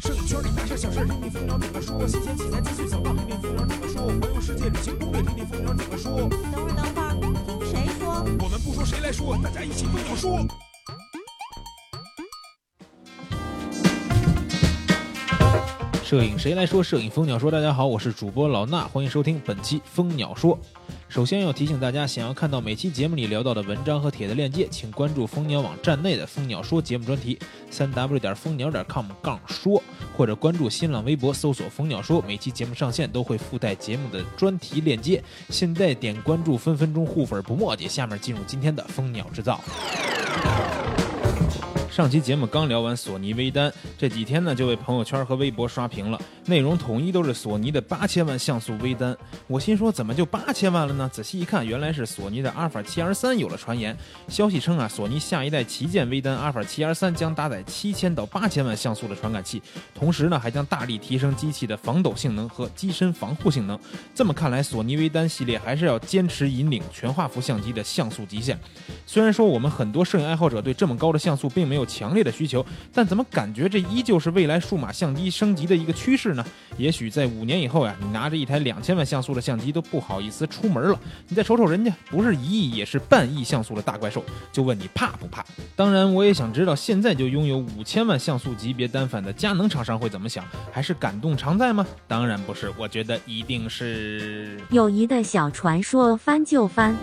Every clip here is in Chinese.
摄影圈里大事小事，听听蜂鸟怎么说。新鲜题材资讯想到，听听蜂鸟怎么说。环游世界旅行攻略，听听蜂鸟怎么说。等会儿，等会儿，听谁说？我们不说谁来说，大家一起蜂鸟说。摄影谁来说？摄影蜂鸟说。大家好，我是主播老衲，欢迎收听本期蜂鸟说。首先要提醒大家，想要看到每期节目里聊到的文章和帖子链接，请关注蜂鸟网站内的蜂鸟说节目专题，三 w 点蜂鸟点 com 杠说，或者关注新浪微博搜索蜂鸟说，每期节目上线都会附带节目的专题链接。现在点关注，分分钟互粉不墨迹。下面进入今天的蜂鸟制造。上期节目刚聊完索尼微单，这几天呢就被朋友圈和微博刷屏了，内容统一都是索尼的八千万像素微单。我心说怎么就八千万了呢？仔细一看，原来是索尼的阿尔法 7R 三有了传言。消息称啊，索尼下一代旗舰微单阿尔法 7R 三将搭载七千到八千万像素的传感器，同时呢还将大力提升机器的防抖性能和机身防护性能。这么看来，索尼微单系列还是要坚持引领全画幅相机的像素极限。虽然说我们很多摄影爱好者对这么高的像素并没有强烈的需求，但怎么感觉这依旧是未来数码相机升级的一个趋势呢？也许在五年以后呀，你拿着一台两千万像素的相机都不好意思出门了。你再瞅瞅人家，不是一亿也是半亿像素的大怪兽，就问你怕不怕？当然，我也想知道现在就拥有五千万像素级别单反的佳能厂商会怎么想，还是感动常在吗？当然不是，我觉得一定是友谊的小船说翻就翻。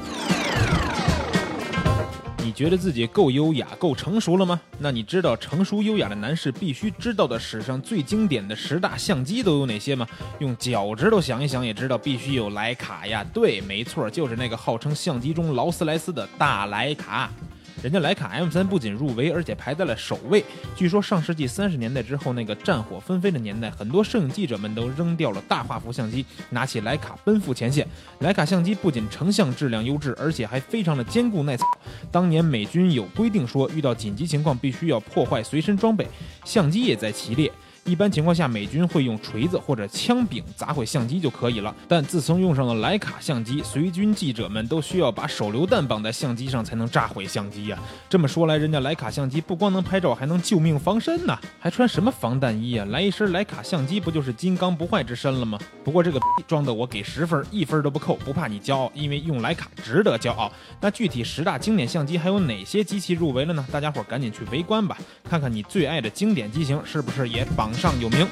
你觉得自己够优雅、够成熟了吗？那你知道成熟优雅的男士必须知道的史上最经典的十大相机都有哪些吗？用脚趾头想一想也知道，必须有徕卡呀！对，没错，就是那个号称相机中劳斯莱斯的大徕卡。人家徕卡 M 三不仅入围，而且排在了首位。据说上世纪三十年代之后，那个战火纷飞的年代，很多摄影记者们都扔掉了大画幅相机，拿起徕卡奔赴前线。徕卡相机不仅成像质量优质，而且还非常的坚固耐操。当年美军有规定说，遇到紧急情况必须要破坏随身装备，相机也在其列。一般情况下，美军会用锤子或者枪柄砸毁相机就可以了。但自从用上了徕卡相机，随军记者们都需要把手榴弹绑在相机上才能炸毁相机呀。这么说来，人家徕卡相机不光能拍照，还能救命防身呢。还穿什么防弹衣啊？来一身徕卡相机，不就是金刚不坏之身了吗？不过这个装的我给十分，一分都不扣，不怕你骄傲，因为用徕卡值得骄傲。那具体十大经典相机还有哪些机器入围了呢？大家伙赶紧去围观吧，看看你最爱的经典机型是不是也榜上有名。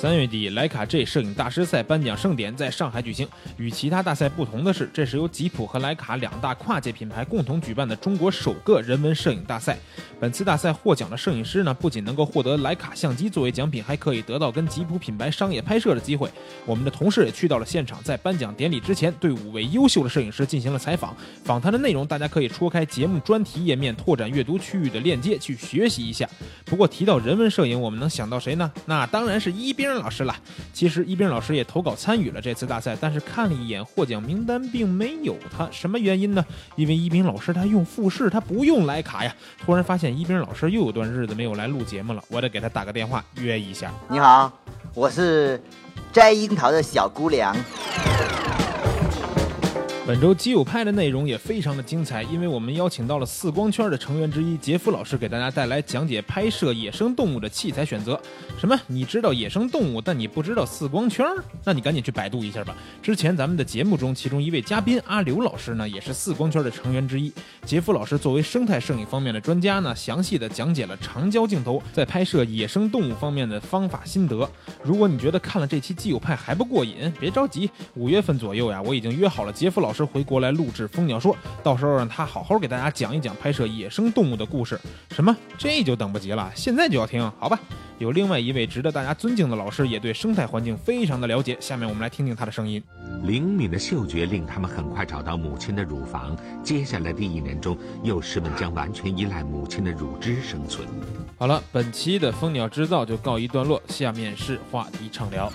三月底，徕卡 G 摄影大师赛颁奖盛典在上海举行。与其他大赛不同的是，这是由吉普和徕卡两大跨界品牌共同举办的中国首个人文摄影大赛。本次大赛获奖的摄影师呢，不仅能够获得徕卡相机作为奖品，还可以得到跟吉普品牌商业拍摄的机会。我们的同事也去到了现场，在颁奖典礼之前，对五位优秀的摄影师进行了采访。访谈的内容，大家可以戳开节目专题页面拓展阅读区域的链接去学习一下。不过提到人文摄影，我们能想到谁呢？那当然是一边老师了。其实一冰老师也投稿参与了这次大赛，但是看了一眼获奖名单，并没有他。什么原因呢？因为一冰老师他用复试，他不用莱卡呀。突然发现一冰老师又有段日子没有来录节目了，我得给他打个电话约一下。你好，我是摘樱桃的小姑娘。本周基友派的内容也非常的精彩，因为我们邀请到了四光圈的成员之一杰夫老师，给大家带来讲解拍摄野生动物的器材选择。什么？你知道野生动物，但你不知道四光圈？那你赶紧去百度一下吧。之前咱们的节目中，其中一位嘉宾阿刘老师呢，也是四光圈的成员之一。杰夫老师作为生态摄影方面的专家呢，详细的讲解了长焦镜头在拍摄野生动物方面的方法心得。如果你觉得看了这期基友派还不过瘾，别着急，五月份左右呀，我已经约好了杰夫老师。回国来录制《蜂鸟说》，到时候让他好好给大家讲一讲拍摄野生动物的故事。什么？这就等不及了，现在就要听？好吧。有另外一位值得大家尊敬的老师，也对生态环境非常的了解。下面我们来听听他的声音。灵敏的嗅觉令他们很快找到母亲的乳房。接下来的一年中，幼师们将完全依赖母亲的乳汁生存。好了，本期的蜂鸟制造就告一段落，下面是话题畅聊。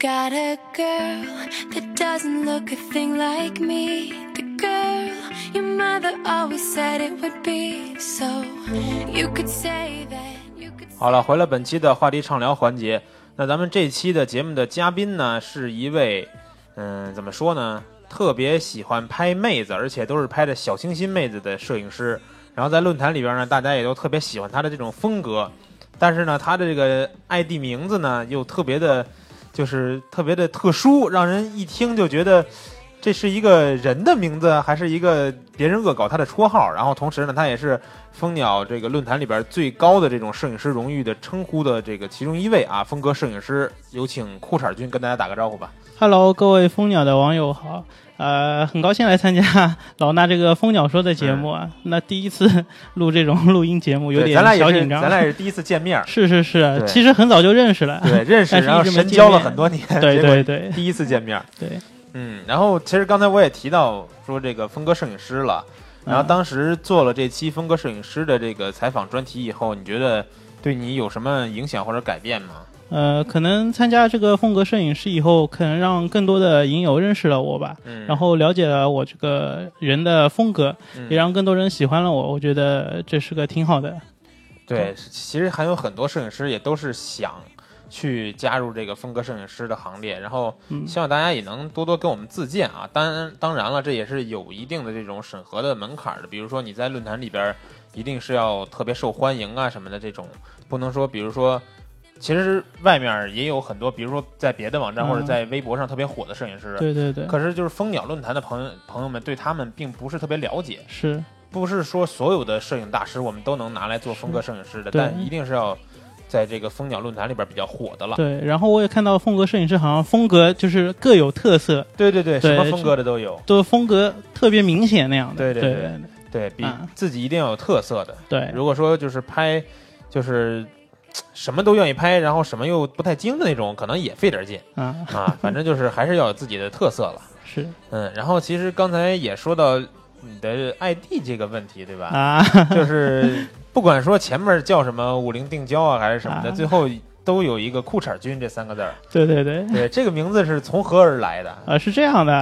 Got a girl that doesn't look a thing like me. The girl your mother always said it would be. So you could say that. 好了，回了本期的话题畅聊环节。那咱们这期的节目的嘉宾呢，是一位，嗯，怎么说呢？特别喜欢拍妹子，而且都是拍的小清新妹子的摄影师。然后在论坛里边呢，大家也都特别喜欢他的这种风格。但是呢，他的这个 ID 名字呢，又特别的，就是特别的特殊，让人一听就觉得这是一个人的名字，还是一个别人恶搞他的绰号。然后同时呢，他也是蜂鸟这个论坛里边最高的这种摄影师荣誉的称呼的这个其中一位啊，风格摄影师。有请裤衩君跟大家打个招呼吧。Hello，各位蜂鸟的网友好，呃，很高兴来参加老衲这个蜂鸟说的节目啊。那第一次录这种录音节目，有点咱俩，小紧张。咱俩也是第一次见面，是是是，其实很早就认识了。对，认识，然后一直没见神交了很多年，对对对第一次见面。对，嗯，然后其实刚才我也提到说这个风格摄影师了，然后嗯当时做了这期风格摄影师的这个采访专题以后，你觉得对你有什么影响或者改变吗？呃，可能参加这个风格摄影师以后，可能让更多的影友认识了我吧，嗯，然后了解了我这个人的风格，嗯也让更多人喜欢了我。我觉得这是个挺好的。对，其实还有很多摄影师也都是想去加入这个风格摄影师的行列，然后嗯希望大家也能多多跟我们自荐啊。当然，当然了，这也是有一定的这种审核的门槛的，比如说你在论坛里边儿一定是要特别受欢迎啊什么的这种，不能说比如说。其实外面也有很多，比如说在别的网站嗯或者在微博上特别火的摄影师，对对对，可是就是蜂鸟论坛的朋友朋友们对他们并不是特别了解，是不是说所有的摄影大师我们都能拿来做风格摄影师的，对但一定是要在这个蜂鸟论坛里边比较火的了。对。然后我也看到风格摄影师好像风格就是各有特色，对对对，对什么风格的都有。都风格特别明显那样的。对对对对对比嗯自己一定要有特色的。对如果说就是拍，就是嘖什么都愿意拍，然后什么又不太精的那种，可能也费点劲啊，啊。反正就是还是要有自己的特色了。是嗯，然后其实刚才也说到你的 ID 这个问题，对吧？啊，就是不管说前面叫什么五菱定焦啊，还是什么的，啊最后都有一个裤衩君这三个字儿。对对对。对，这个名字是从何而来的？啊，是这样的，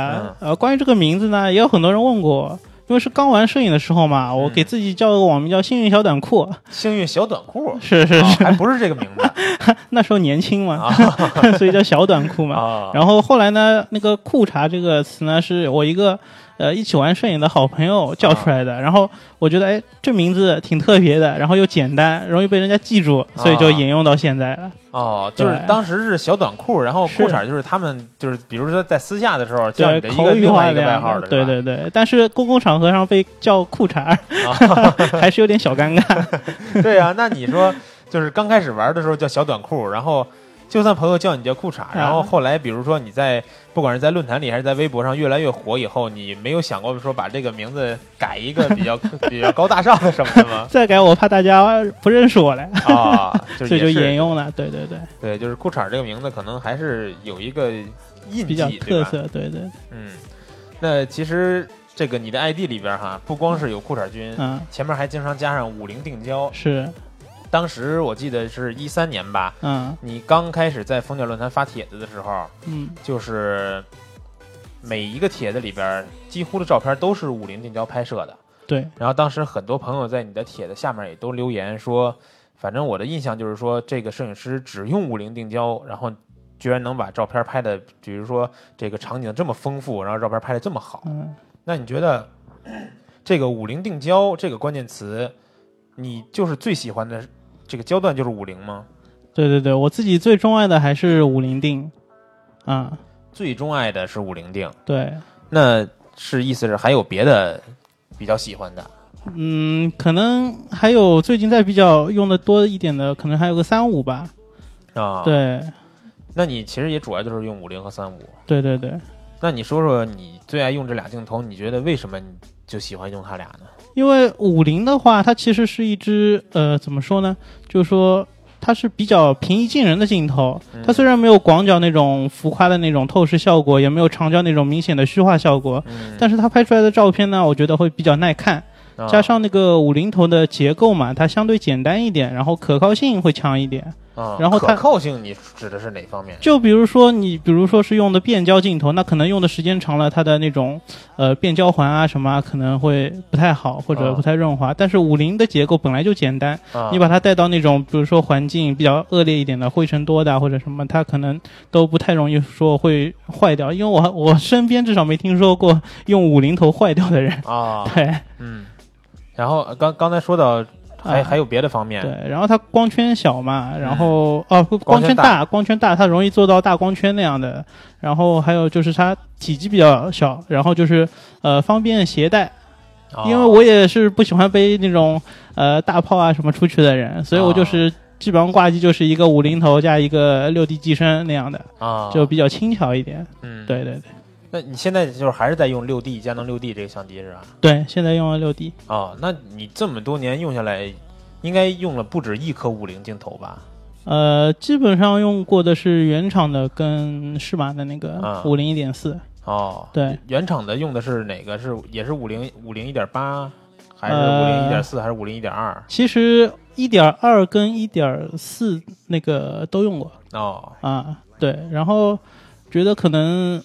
嗯呃，关于这个名字呢，也有很多人问过我，因为是刚玩摄影的时候嘛，我嗯给自己叫了个网名叫“幸运小短裤。幸运小短裤”，是是啊是，还不是这个名字？那时候年轻嘛，啊。所以叫小短裤嘛。啊！然后后来呢，那个“裤衩”这个词呢，是我一个呃一起玩摄影的好朋友叫出来的。然后我觉得，哎，这名字挺特别的，然后又简单，容易被人家记住，所以就啊沿用到现在了。哦，就是当时是小短裤，然后裤衩就是他们就是比如说在私下的时候叫你，的一个另外一个外号的，对对对。但是公共场合上被叫裤衩儿，还是有点小尴尬。对啊，那你说就是刚开始玩的时候叫小短裤，然后就算朋友叫你叫裤衩，然后后来比如说你在不管是在论坛里还是在微博上越来越火以后，你没有想过说把这个名字改一个比较 比较高大上的什么的吗？再改我怕大家不认识我了，啊，就所以就也是沿用了。对对对，对，就是裤衩这个名字可能还是有一个印比较记，对吧？特色。对对，嗯，那其实这个你的 ID 里边哈，不光是有裤衩君，嗯，前面还经常加上五菱定焦。是，当时我记得是一三年吧，嗯你刚开始在蜂鸟论坛发帖子的时候，嗯，就是每一个帖子里边几乎的照片都是五菱定焦拍摄的。对，然后当时很多朋友在你的帖子下面也都留言说，反正我的印象就是说，这个摄影师只用五菱定焦，然后居然能把照片拍的，比如说这个场景这么丰富，然后照片拍的这么好。嗯。那你觉得这个五菱定焦这个关键词，你就是最喜欢的这个焦段就是五零吗？对对对，我自己最钟爱的还是五零定，啊、最钟爱的是五零定，对，那是意思是还有别的比较喜欢的嗯，可能还有最近在比较用的多一点的，可能还有个三五吧。啊？，对，那你其实也主要就是用五零和三五。对对对，那你说说你最爱用这俩镜头，你觉得为什么你就喜欢用它俩呢？因为五零的话，它其实是一支呃，怎么说呢？就是说它是比较平易近人的镜头。嗯它虽然没有广角那种浮夸的那种透视效果，也没有长焦那种明显的虚化效果，嗯，但是它拍出来的照片呢，我觉得会比较耐看。啊加上那个五零头的结构嘛，它相对简单一点，然后可靠性会强一点。啊，然后它可靠性你指的是哪方面？就比如说你，比如说是用的变焦镜头，那可能用的时间长了，它的那种呃变焦环啊什么啊可能会不太好，或者啊不太润滑。但是五菱的结构本来就简单，啊你把它带到那种比如说环境比较恶劣一点的灰尘多的啊或者什么，它可能都不太容易说会坏掉。因为我我身边至少没听说过用五菱头坏掉的人。啊，对嗯，然后呃刚刚才说到还啊。还有别的方面，对，然后它光圈小嘛，然后哦不光圈大大，光圈大，它容易做到大光圈那样的。然后还有就是它体积比较小，然后就是呃方便携带，哦。因为我也是不喜欢背那种呃大炮啊什么出去的人，所以我就是基本上挂机就是一个五零头加一个六 D 机身那样的，啊，就比较轻巧一点。嗯，对对对那你现在就是还是在用六 D 佳能六 D 这个相机是吧？对，现在用了六 D。哦，那你这么多年用下来，应该用了不止一颗五零镜头吧？呃，基本上用过的是原厂的跟适马的那个啊五零一点四，哦，对，原厂的用的是哪个？是也是五零五零一点八，还是五呃零一点四，还是五零一点二？其实一点二跟一点四那个都用过哦，啊，对，然后觉得可能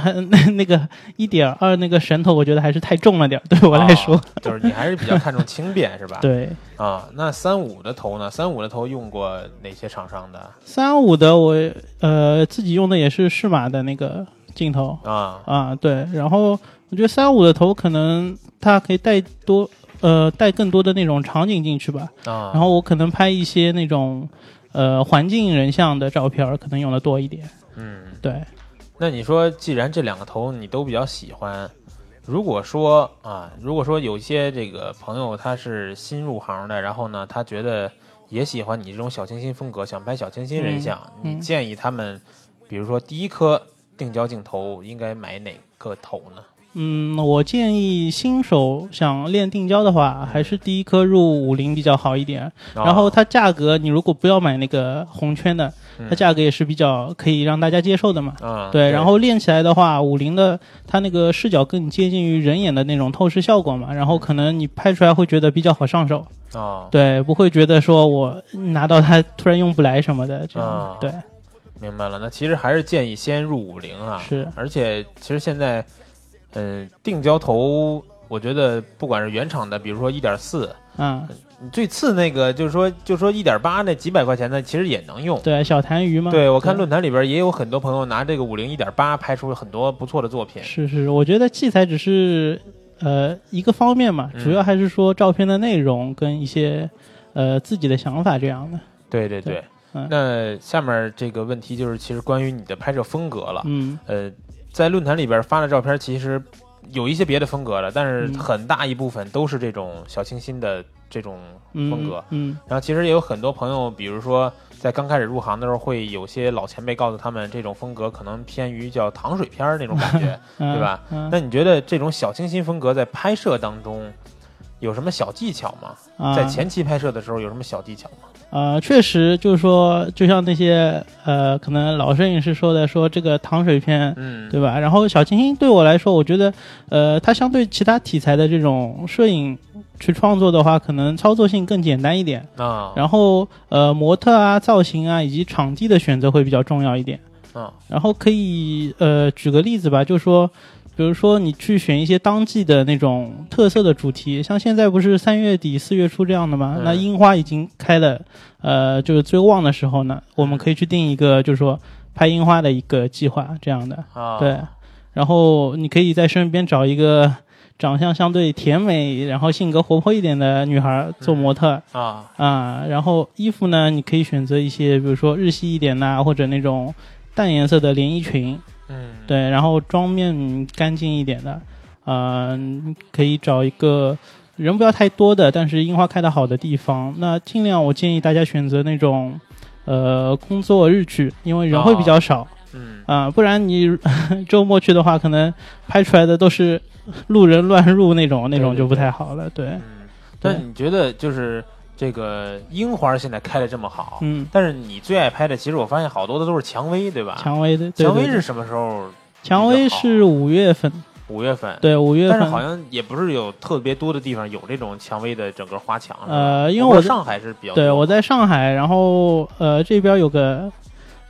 还那那个一点二那个神头，我觉得还是太重了点儿，对我来说。哦就是你还是比较看重轻便是吧？对，啊，那三五的头呢？三五的头用过哪些厂商的？三五的我呃自己用的也是适马的那个镜头啊啊，对，然后我觉得三五的头可能它可以带多呃带更多的那种场景进去吧，啊，然后我可能拍一些那种呃环境人像的照片儿，可能用的多一点。嗯，对，那你说，既然这两个头你都比较喜欢，如果说啊，如果说有一些这个朋友他是新入行的，然后呢，他觉得也喜欢你这种小清新风格，想拍小清新人像，你建议他们，比如说第一颗定焦镜头应该买哪个头呢？嗯，我建议新手想练定焦的话，还是第一颗入五零比较好一点。然后啊它价格，你如果不要买那个红圈的，嗯它价格也是比较可以让大家接受的嘛。啊，对，然后练起来的话，五零的它那个视角更接近于人眼的那种透视效果嘛，然后可能你拍出来会觉得比较好上手，啊，对，不会觉得说我拿到它突然用不来什么的这样。啊对，明白了。那其实还是建议先入五零啊，是而且其实现在，嗯、定焦头，我觉得不管是原厂的，比如说一点四。啊，你最次那个就是说，就说一点八那几百块钱的，其实也能用。对，小痰盂嘛。对，我看论坛里边也有很多朋友拿这个五零一点八拍出很多不错的作品。是是，我觉得器材只是呃一个方面嘛，嗯主要还是说照片的内容跟一些呃自己的想法这样的。对对对。对嗯那下面这个问题就是，其实关于你的拍摄风格了。嗯呃，在论坛里边发的照片，其实有一些别的风格的，但是嗯很大一部分都是这种小清新的这种嗯，风格。嗯然后其实也有很多朋友，比如说在刚开始入行的时候，会有些老前辈告诉他们，这种风格可能偏于叫糖水片儿那种感觉。嗯，对吧嗯，那你觉得这种小清新风格在拍摄当中有什么小技巧吗？啊在前期拍摄的时候有什么小技巧吗？呃，确实就是说，就像那些呃，可能老摄影师说的，说这个糖水片，嗯，对吧？然后小清新对我来说，我觉得，呃，它相对其他题材的这种摄影去创作的话，可能操作性更简单一点。啊，然后呃，模特啊、造型啊以及场地的选择会比较重要一点。啊然后可以呃举个例子吧，就是说，比如说你去选一些当季的那种特色的主题，像现在不是三月底四月初这样的吗？嗯那樱花已经开了，呃，就是最旺的时候呢，我们可以去定一个，就是说拍樱花的一个计划这样的。啊，对，然后你可以在身边找一个长相相对甜美，然后性格活泼一点的女孩做模特。啊。啊，然后衣服呢，你可以选择一些，比如说日系一点呐、或者那种淡颜色的连衣裙，嗯，对，然后妆面干净一点的，嗯、可以找一个人不要太多的，但是樱花开的好的地方。那尽量我建议大家选择那种，呃，工作日去，因为人会比较少嗯。啊、不然你 周末去的话，可能拍出来的都是 路人乱入那种，那种就不太好了。对，嗯，但你觉得就是这个樱花现在开的这么好，嗯，但是你最爱拍的，其实我发现好多的都是蔷薇，对吧？蔷薇的，蔷薇是什么时候？蔷薇是五月份，五月份。对，五月份但是好像也不是有特别多的地方有这种蔷薇的整个花墙。呃因为我上海是比较对我在上海，然后呃这边有个，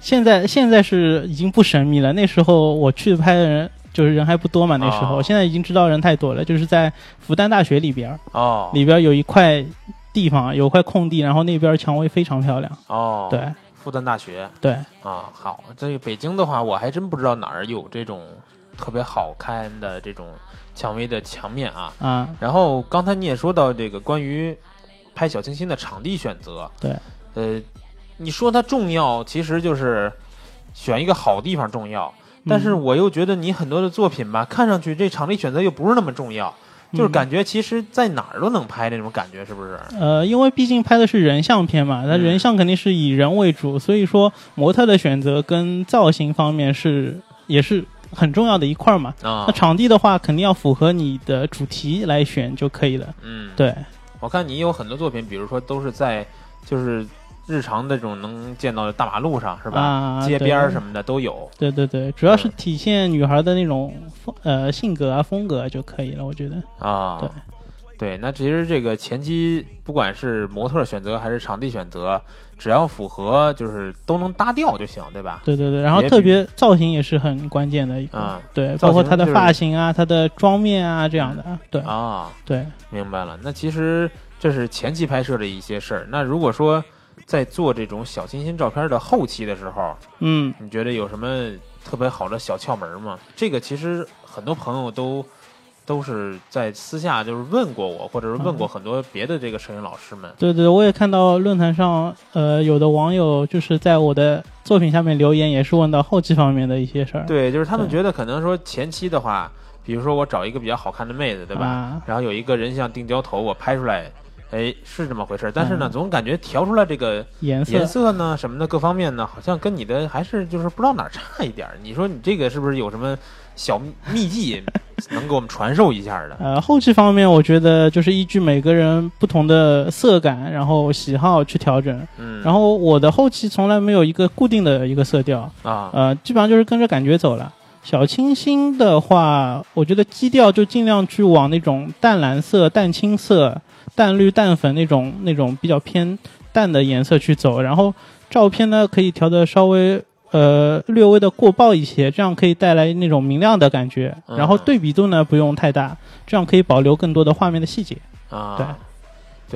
现在现在是已经不神秘了。那时候我去拍的人就是人还不多嘛，那时候、哦现在已经知道人太多了。就是在复旦大学里边儿，哦里边儿有一块地方有块空地，然后那边蔷薇非常漂亮。哦，对复旦大学对，啊，好，这个北京的话，我还真不知道哪儿有这种特别好看的这种蔷薇的墙面啊。啊，然后刚才你也说到这个关于拍小清新的场地选择，对，呃，你说它重要，其实就是选一个好地方重要。但是嗯我又觉得你很多的作品吧，看上去这场地选择又不是那么重要，就是嗯感觉其实在哪儿都能拍那种感觉，是不是？呃，因为毕竟拍的是人像片嘛，那嗯人像肯定是以人为主，所以说模特的选择跟造型方面是也是很重要的一块儿嘛。啊那，场地的话，肯定要符合你的主题来选就可以了。嗯，对，我看你有很多作品，比如说都是在就是日常这种能见到的大马路上，是吧？啊，街边儿什么的都有。对对对，主要是嗯体现女孩的那种风呃性格啊风格就可以了，我觉得。啊，对对，那其实这个前期不管是模特选择还是场地选择，只要符合，就是都能搭调就行，对吧？对对对，然后特别造型也是很关键的一个，啊对，包括她的发型啊、她的妆面啊这样的，对啊，对。明白了。那其实这是前期拍摄的一些事儿。那如果说在做这种小清新照片的后期的时候，嗯，你觉得有什么特别好的小窍门吗？这个其实很多朋友都都是在私下就是问过我，或者是问过很多别的这个摄影老师们。对对，我也看到论坛上，呃，有的网友就是在我的作品下面留言，也是问到后期方面的一些事儿，对，就是他们觉得可能说前期的话，比如说我找一个比较好看的妹子，对吧？啊然后有一个人像定焦头，我拍出来，哎，是这么回事儿。但是呢，嗯总感觉调出来这个颜色颜色呢什么的各方面呢，好像跟你的还是就是不知道哪儿差一点儿。你说你这个是不是有什么小秘技 能给我们传授一下的？呃，后期方面，我觉得就是依据每个人不同的色感，然后喜好去调整。嗯，然后我的后期从来没有一个固定的一个色调，啊，呃，基本上就是跟着感觉走了。小清新的话，我觉得基调就尽量去往那种淡蓝色、淡青色、淡绿、淡粉那种那种比较偏淡的颜色去走，然后照片呢可以调的稍微呃略微的过曝一些，这样可以带来那种明亮的感觉。嗯然后对比度呢不用太大，这样可以保留更多的画面的细节。啊，对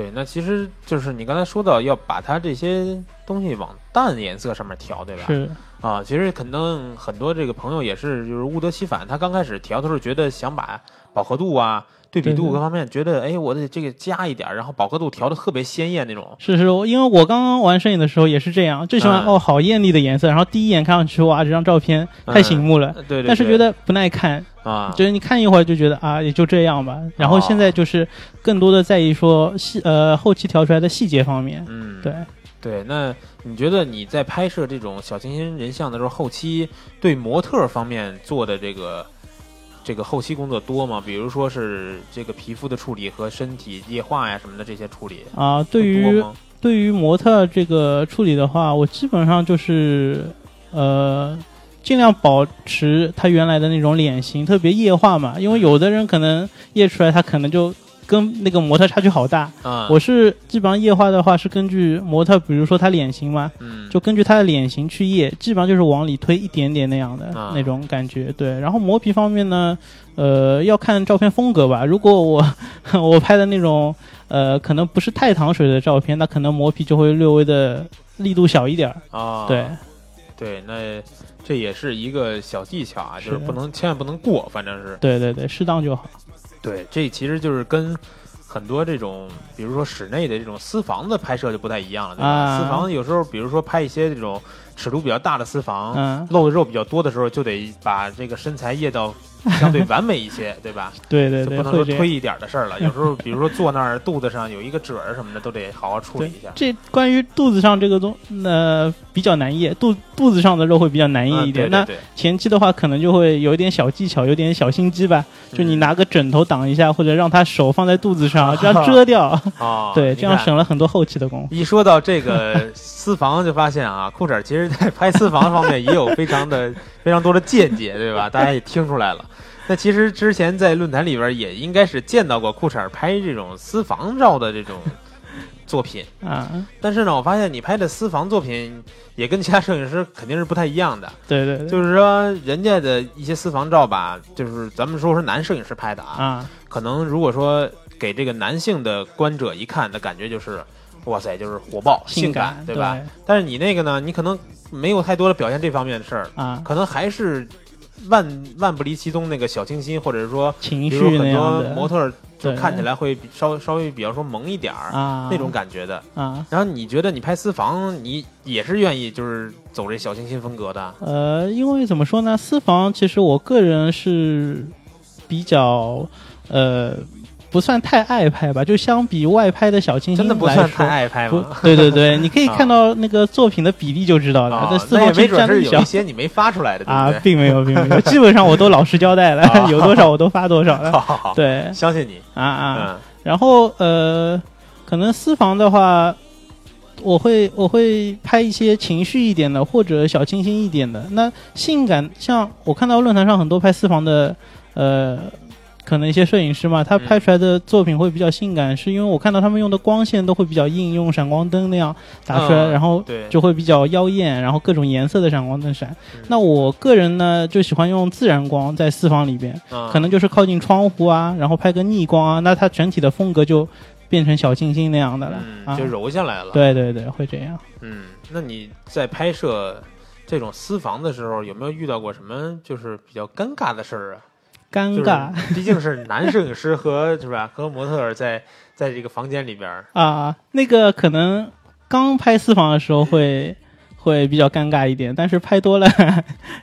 对，那其实就是你刚才说到要把它这些东西往淡颜色上面调，对吧？是，啊，其实可能很多这个朋友也是就是物得其反，他刚开始调的时候觉得想把饱和度啊、对比度各方面觉得哎我得这个加一点儿，然后饱和度调的特别鲜艳那种。是是，因为我刚刚玩摄影的时候也是这样，最喜欢、嗯。哦好艳丽的颜色，然后第一眼看上去哇这张照片太醒目了，呃对对，但是觉得不耐看，啊，就是你看一会儿就觉得啊也就这样吧。然后现在就是更多的在意说细呃后期调出来的细节方面，嗯，对。对，那你觉得你在拍摄这种小清新人像的时候，后期对模特方面做的这个这个后期工作多吗？比如说是这个皮肤的处理和身体液化呀什么的这些处理，啊、对多于吗？对于模特这个处理的话，我基本上就是呃，尽量保持他原来的那种脸型，特别液化嘛。因为有的人可能液出来，他可能就跟那个模特差距好大。啊，我是基本上液化的话，是根据模特，比如说他脸型嘛，嗯，就根据他的脸型去液，基本上就是往里推一点点那样的、啊那种感觉。对，然后磨皮方面呢，呃，要看照片风格吧。如果我 我拍的那种呃，可能不是太糖水的照片，那可能磨皮就会略微的力度小一点儿。啊，对，对，那这也是一个小技巧啊，就是是不能千万不能过，反正是对对对，适当就好。对，这其实就是跟很多这种，比如说室内的这种私房的拍摄就不太一样了，对吧？啊私房有时候，比如说拍一些这种尺度比较大的私房，嗯，露的肉比较多的时候，就得把这个身材掖到 相对完美一些，对吧？对对对，就不能。说推一点的事儿了。有时候，比如说坐那儿肚子上有一个褶儿什么的，都得好好处理一下。这关于肚子上这个东，呃，比较难咽，肚肚子上的肉会比较难液啊一点。那对对对前期的话，可能就会有一点小技巧，有点小心机吧。就你嗯拿个枕头挡一下，或者让他手放在肚子上，这样遮掉。啊，对，这样省了很多后期的功夫。一说到这个私房，就发现啊，裤衩其实在拍私房方面也有非常的非常多的见解，对吧？大家也听出来了。那其实之前在论坛里边也应该是见到过裤衩拍这种私房照的这种作品，啊，但是呢，我发现你拍的私房作品也跟其他摄影师肯定是不太一样的。对对对，就是说，人家的一些私房照吧，就是咱们说是男摄影师拍的啊，啊，可能如果说给这个男性的观者一看的感觉就是，哇塞，就是火爆、性感对吧？？但是你那个呢，你可能没有太多的表现这方面的事儿，啊，可能还是万万不离其宗那个小清新，或者是说，情绪很多模特儿就看起来会比稍稍微比较说萌一点儿、啊那种感觉的。啊。然后你觉得你拍私房，你也是愿意就是走这小清新风格的？呃，因为怎么说呢，私房其实我个人是比较呃不算太爱拍吧，就相比外拍的小清新真的不算太爱拍不吗？，对对对，你可以啊看到那个作品的比例就知道了。啊这，私那也房其实没准是有一些你没发出来的，啊？并没有，并没有，基本上我都老实交代了啊，有多少我都发多少了。好好好，对相信你。啊啊，嗯然后呃，可能私房的话，我会我会拍一些情绪一点的，或者小清新一点的。那性感，像我看到论坛上很多拍私房的，呃。可能一些摄影师嘛，他拍出来的作品会比较性感，是因为我看到他们用的光线都会比较硬，用闪光灯那样打出来，嗯然后，就会比较妖艳，然后各种颜色的闪光灯闪。嗯那我个人呢，就喜欢用自然光在私房里边，嗯可能就是靠近窗户啊，然后拍个逆光啊，那它整体的风格就变成小清新那样的了、就。柔下来了。，对对对，会这样。嗯，那你在拍摄这种私房的时候，有没有遇到过什么就是比较尴尬的事儿啊？就是尴尬毕竟是男摄影师和是吧，和模特儿在在这个房间里边儿啊，那个可能刚拍私房的时候会会比较尴尬一点，但是拍多了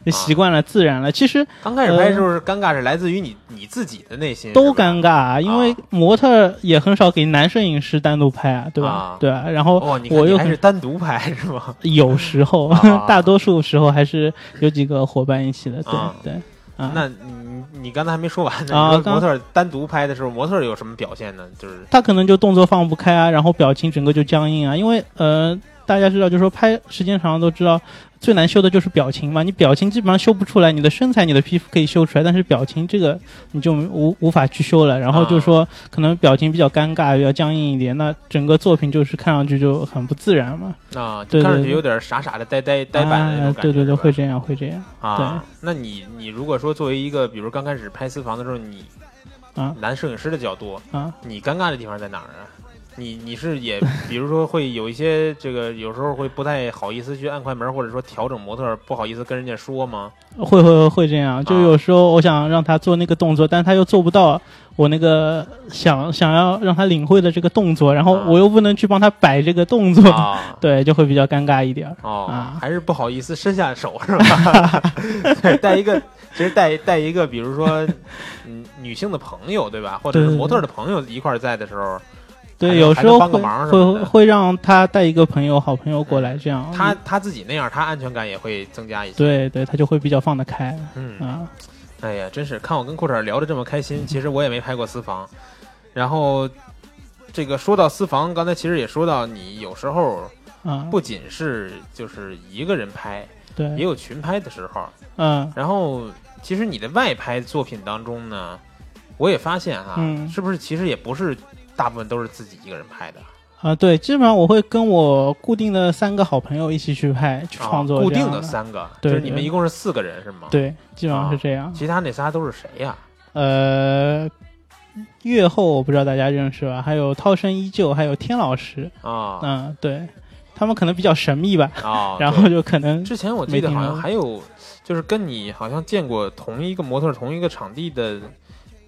就 习惯了，自然了。其实刚开始拍的时候，尴尬是来自于你你自己的内心，都尴尬，因为模特也很少给男摄影师单独拍啊，对吧？啊对啊，然后我又是单独拍是吗？有时候，啊 大多数时候还是有几个伙伴一起的，对、啊对。啊，那你你刚才还没说完呢，啊模特单独拍的时候，模特有什么表现呢？就是他可能就动作放不开啊，然后表情整个就僵硬啊，因为呃，大家知道，就是说拍时间长了都知道，最难修的就是表情嘛。你表情基本上修不出来，你的身材、你的皮肤可以修出来，但是表情这个你就无无法去修了。然后就是说，可能表情比较尴尬，比较僵硬一点，那整个作品就是看上去就很不自然嘛。啊，看上去有点傻傻的、呆呆呆板的那种啊，感觉。对对对，会这样，会这样啊。那你你如果说作为一个，比如刚开始拍私房的时候，你啊男摄影师的角度，啊。你尴尬的地方在哪儿啊？你你是也，比如说会有一些这个，有时候会不太好意思去按快门，或者说调整模特，不好意思跟人家说吗？会会会这样，就啊有时候我想让他做那个动作，但他又做不到我那个想想要让他领会的这个动作，然后啊我又不能去帮他摆这个动作，啊，对，就会比较尴尬一点。哦，啊还是不好意思伸下手是吧？对，带一个，其实带带一个，比如说，嗯，女性的朋友对吧，或者是模特的朋友一块在的时候，还对，有时候会会会让他带一个朋友、好朋友过来，这样他他自己那样，他安全感也会增加一些。，对对，他就会比较放得开嗯，啊。哎呀，真是看我跟裤衩聊得这么开心，其实我也没拍过私房。然后，这个说到私房，刚才其实也说到，你有时候啊，不仅是就是一个人拍，也，有群拍的时候。嗯然后，其实你的外拍作品当中呢，我也发现哈，嗯是不是其实也不是大部分都是自己一个人拍的，啊，对，基本上我会跟我固定的三个好朋友一起去拍去创作啊、固定的三个，对就是你们一共是四个人是吗？，对，基本上啊是这样。其他那仨都是谁呀、呃，月后我不知道大家认识吧？还有涛声依旧，还有天老师，啊？嗯，对，他们可能比较神秘吧，啊，然后就可能之前我记得好像还有，就是跟你好像见过同一个模特、同一个场地的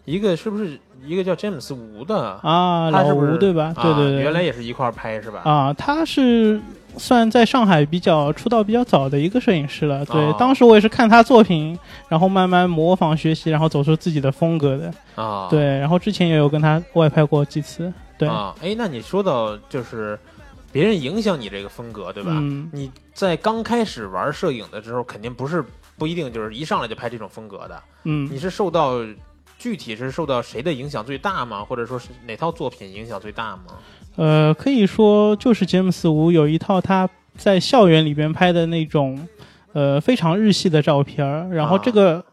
一个，是不是一个叫詹姆斯吴的？啊，老他是不是吴对吧？啊对对对，原来也是一块儿拍是吧？啊，他是算在上海比较出道比较早的一个摄影师了。对，哦当时我也是看他作品，然后慢慢模仿学习，然后走出自己的风格的。啊，对，然后之前也有跟他外拍过几次。对，啊，哎，那你说到就是别人影响你这个风格，对吧？嗯你在刚开始玩摄影的时候，肯定不是不一定就是一上来就拍这种风格的，嗯你是受到具体是受到谁的影响最大吗？或者说是哪套作品影响最大吗？呃，可以说就是詹姆斯吴有一套他在校园里边拍的那种，呃，非常日系的照片儿。然后啊这个、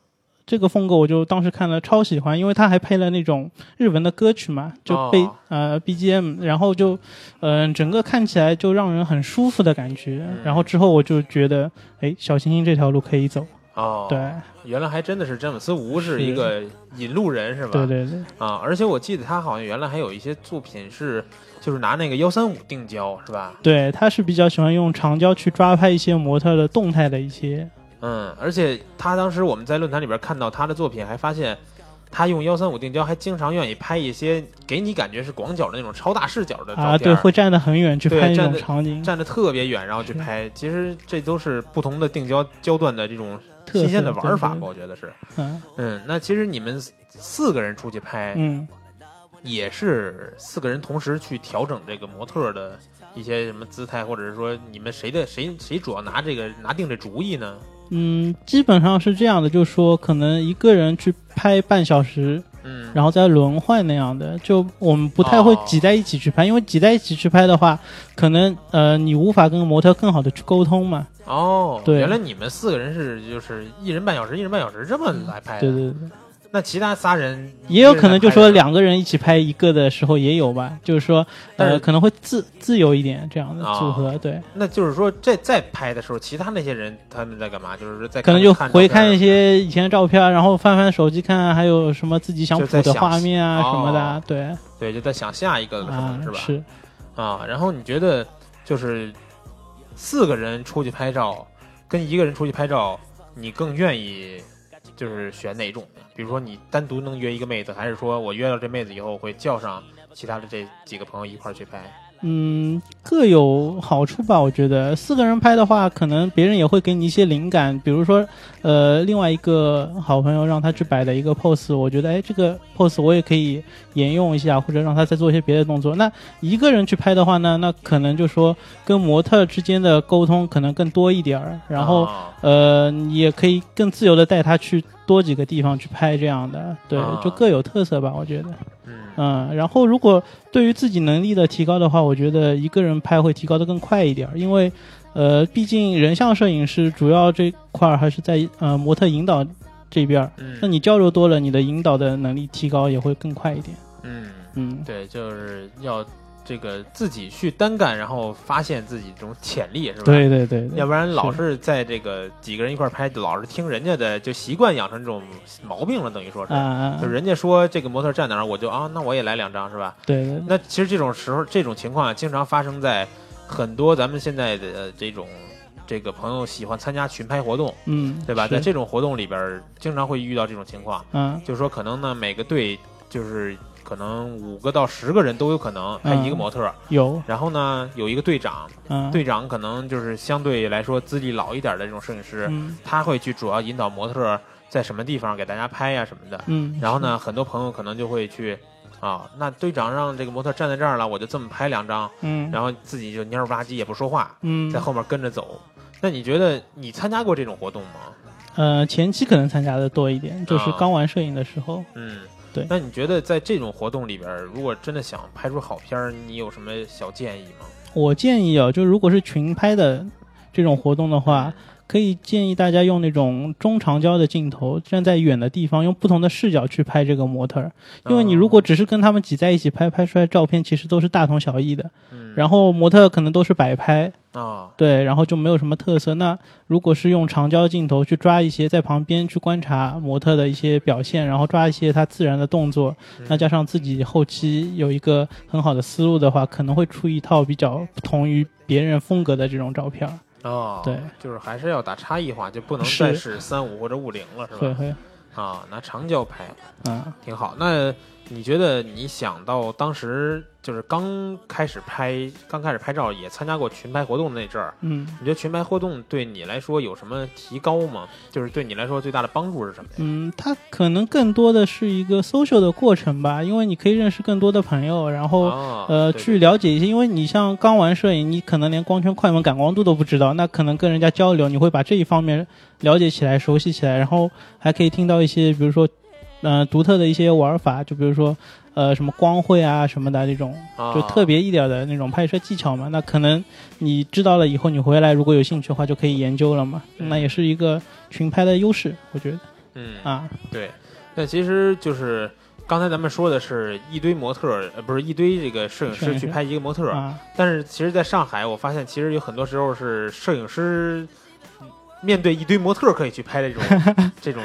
这个风格我就当时看了超喜欢，因为他还配了那种日文的歌曲嘛，就被、哦呃 BGM，然后就嗯、整个看起来就让人很舒服的感觉。然后之后我就觉得，哎，小星星这条路可以走。哦，对，原来还真的是詹姆斯吴是一个引路人是吧？对对对，啊，而且我记得他好像原来还有一些作品是，就是拿那个幺三五定焦是吧？对，他是比较喜欢用长焦去抓拍一些模特的动态的一些。嗯，而且他当时我们在论坛里边看到他的作品，还发现他用幺三五定焦，还经常愿意拍一些给你感觉是广角的那种超大视角的照片，啊，对，会站得很远去拍那对站得种场景，站得特别远，然后去拍。其实这都是不同的定焦焦段的这种特新鲜的玩法吧，我觉得是。嗯嗯，那其实你们四个人出去拍，嗯，也是四个人同时去调整这个模特的一些什么姿态，或者是说你们谁的谁谁主要拿这个拿定这主意呢？嗯，基本上是这样的，就是说可能一个人去拍半小时，嗯，然后再轮换那样的，就我们不太会哦挤在一起去拍，因为挤在一起去拍的话，可能呃你无法跟模特更好的去沟通嘛。哦，对原来你们四个人是就是一人半小时，一人半小时这么来拍的。对对对，那其他仨人也有可能就说两个人一起拍一个的时候也有吧，就是说呃可能会自自由一点这样的哦组合，对，那就是说在在拍的时候，其他那些人他们在干嘛？就是说在可能就回看一些以前的照片，然后翻翻手机看还有什么自己想就在想谱的画面啊哦什么的，对对，就在想下一个了，可啊是吧？是。啊，然后你觉得就是四个人出去拍照，跟一个人出去拍照，你更愿意就是选哪种呢？比如说你单独能约一个妹子，还是说我约到这妹子以后会叫上其他的这几个朋友一块儿去拍？嗯，各有好处吧，我觉得四个人拍的话，可能别人也会给你一些灵感，比如说，呃，另外一个好朋友让他去摆的一个 pose，我觉得，哎，这个 pose 我也可以沿用一下，或者让他再做一些别的动作。那一个人去拍的话呢，那可能就说跟模特之间的沟通可能更多一点儿，然后，啊呃，你也可以更自由的带他去多几个地方去拍这样的，对，啊。就各有特色吧，我觉得。嗯。嗯，然后如果对于自己能力的提高的话，我觉得一个人拍会提高的更快一点儿，因为，呃，毕竟人像摄影师主要这块儿还是在呃模特引导这边儿，那嗯你交流多了，你的引导的能力提高也会更快一点。嗯，嗯，对，就是要这个自己去单干，然后发现自己这种潜力，是吧？对对对对，要不然老是是在这个几个人一块儿拍，老是听人家的，就习惯养成这种毛病了，等于说是。就人家说这个模特站哪儿，我就啊，那我也来两张，是吧？对对对，那其实这种时候，这种情况啊，经常发生在很多咱们现在的呃这种这个朋友喜欢参加群拍活动，嗯，对吧？在这种活动里边，经常会遇到这种情况，嗯就是说可能呢每个队就是可能五个到十个人都有可能拍一个嗯模特，有，然后呢有一个队长，嗯，队长可能就是相对来说资历老一点的这种摄影师，嗯。他会去主要引导模特在什么地方给大家拍呀、什么的。嗯，然后呢，很多朋友可能就会去啊，那队长让这个模特站在这儿了，我就这么拍两张，嗯，然后自己就蔫不拉几也不说话，嗯，在后面跟着走。那你觉得你参加过这种活动吗？呃前期可能参加的多一点，就是啊。刚玩摄影的时候，嗯，对那你觉得在这种活动里边，如果真的想拍出好片儿，你有什么小建议吗？我建议啊，就如果是群拍的这种活动的话，可以建议大家用那种中长焦的镜头，站在远的地方，用不同的视角去拍这个模特儿。因为你如果只是跟他们挤在一起拍，拍出来照片其实都是大同小异的。嗯，然后模特可能都是摆拍，啊，对，然后就没有什么特色。那如果是用长焦镜头去抓一些，在旁边去观察模特的一些表现，然后抓一些他自然的动作，嗯那加上自己后期有一个很好的思路的话，可能会出一套比较不同于别人风格的这种照片儿。哦，对，就是还是要打差异化，就不能是再是三五或者五零了，是吧？会会，啊，拿长焦拍嗯。挺好。那你觉得你想到当时就是刚开始拍，刚开始拍照，也参加过群拍活动的那阵儿，嗯你觉得群拍活动对你来说有什么提高吗？就是对你来说最大的帮助是什么呀？嗯，它可能更多的是一个 social 的过程吧，因为你可以认识更多的朋友，然后、哦呃对去了解一些。因为你像刚玩摄影，你可能连光圈、快门、感光度都不知道，那可能跟人家交流，你会把这一方面了解起来、熟悉起来，然后还可以听到一些，比如说，呃，独特的一些玩法，就比如说。呃，什么光绘啊什么的这种，啊就特别一点的那种拍摄技巧嘛，那可能你知道了以后，你回来如果有兴趣的话，就可以研究了嘛。嗯那也是一个群拍的优势，我觉得。嗯啊对，那其实就是刚才咱们说的是一堆模特，呃，不是一堆这个摄影师师去拍一个模特儿，啊但是其实在上海，我发现其实有很多时候是摄影师面对一堆模特可以去拍的这种 这种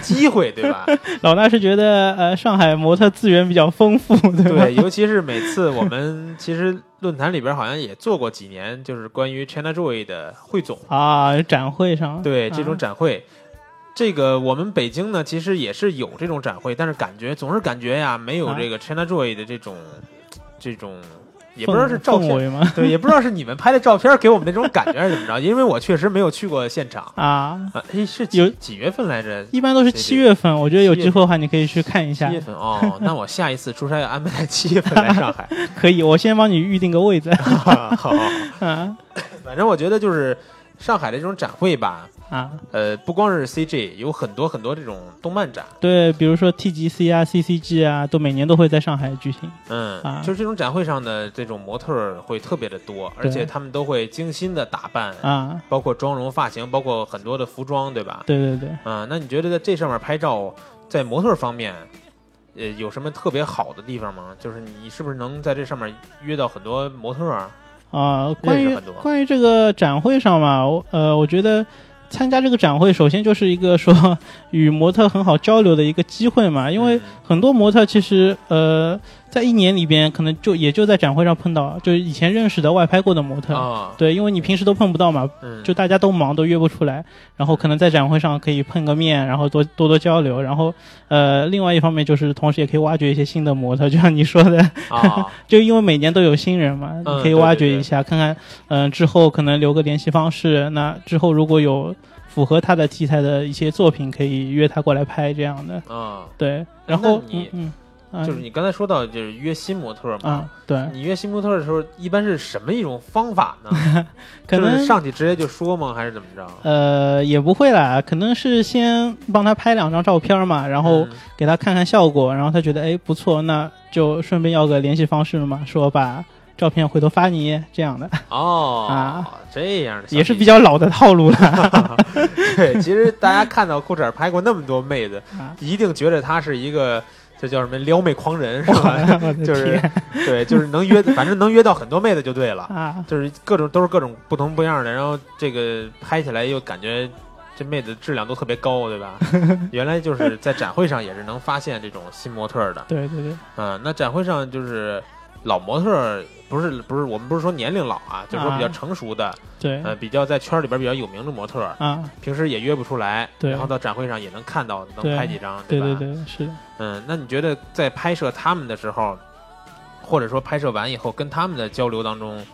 机会，对吧？老大是觉得呃上海模特资源比较丰富，对吧？对，尤其是每次我们其实论坛里边好像也做过几年，就是关于 ChinaJoy 的汇总，啊，展会上对这种啊展会。这个我们北京呢，其实也是有这种展会，但是感觉总是感觉呀，没有啊这个 ChinaJoy 的这种这种，也不知道是照片，吗？对，也不知道是你们拍的照片给我们那种感觉还是怎么着，因为我确实没有去过现场啊，啊。哎，是有几几月份来着？一般都是七月份，我觉得有机会的话，你可以去看一下七月，份哦，那我下一次出差要安排在七月份来上海。可以，我先帮你预定个位子 好，反正我觉得就是上海的这种展会吧，啊，呃，不光是 CG，有很多很多这种动漫展，对，比如说 TGC 啊、CCG 啊，都每年都会在上海举行嗯，啊就是这种展会上的这种模特会特别的多，而且他们都会精心的打扮，啊，包括妆容、发型，包括很多的服装，对吧？对对对。啊，那你觉得在这上面拍照，在模特方面，呃，有什么特别好的地方吗？就是你是不是能在这上面约到很多模特啊？啊，关于很多关于这个展会上嘛，呃，我觉得参加这个展会，首先就是一个说 与模特很好交流的一个机会嘛，因为嗯。很多模特其实呃，在一年里边可能就也就在展会上碰到，就是以前认识的外拍过的模特。啊，对，因为你平时都碰不到嘛，嗯，就大家都忙，都约不出来，然后可能在展会上可以碰个面，然后多多多交流，然后呃，另外一方面就是同时也可以挖掘一些新的模特，就像你说的，啊，就因为每年都有新人嘛，嗯你可以挖掘对对对一下，看看，嗯、之后可能留个联系方式。那之后如果有符合他的题材的一些作品，可以约他过来拍这样的。啊，对，然后你嗯嗯，啊就是你刚才说到就是约新模特嘛，啊，对，你约新模特的时候，一般是什么一种方法呢？可就是能上去直接就说吗？还是怎么着？呃也不会啦，可能是先帮他拍两张照片嘛，然后嗯给他看看效果，然后他觉得哎不错，那就顺便要个联系方式嘛，说把照片回头发你这样的，哦 啊，这样的也是比较老的套路了。巧对。其实大家看到裤衩拍过那么多妹子啊，一定觉得她是一个这叫什么撩妹狂人 是吧？就是对，就是能约，反正能约到很多妹子就对了。啊！就是各种都是各种不同不样的，然后这个拍起来又感觉这妹子质量都特别高，对吧？原来就是在展会上也是能发现这种新模特的。对对对，嗯，那展会上就是老模特儿，不是不是，我们不是说年龄老啊，就是说比较啊成熟的，对呃，比较在圈儿里边比较有名的模特儿，啊，平时也约不出来，对然后到展会上也能看到，能拍几张，对吧？对对，是的。嗯，那你觉得在拍摄他们的时候，或者说拍摄完以后跟他们的交流当中，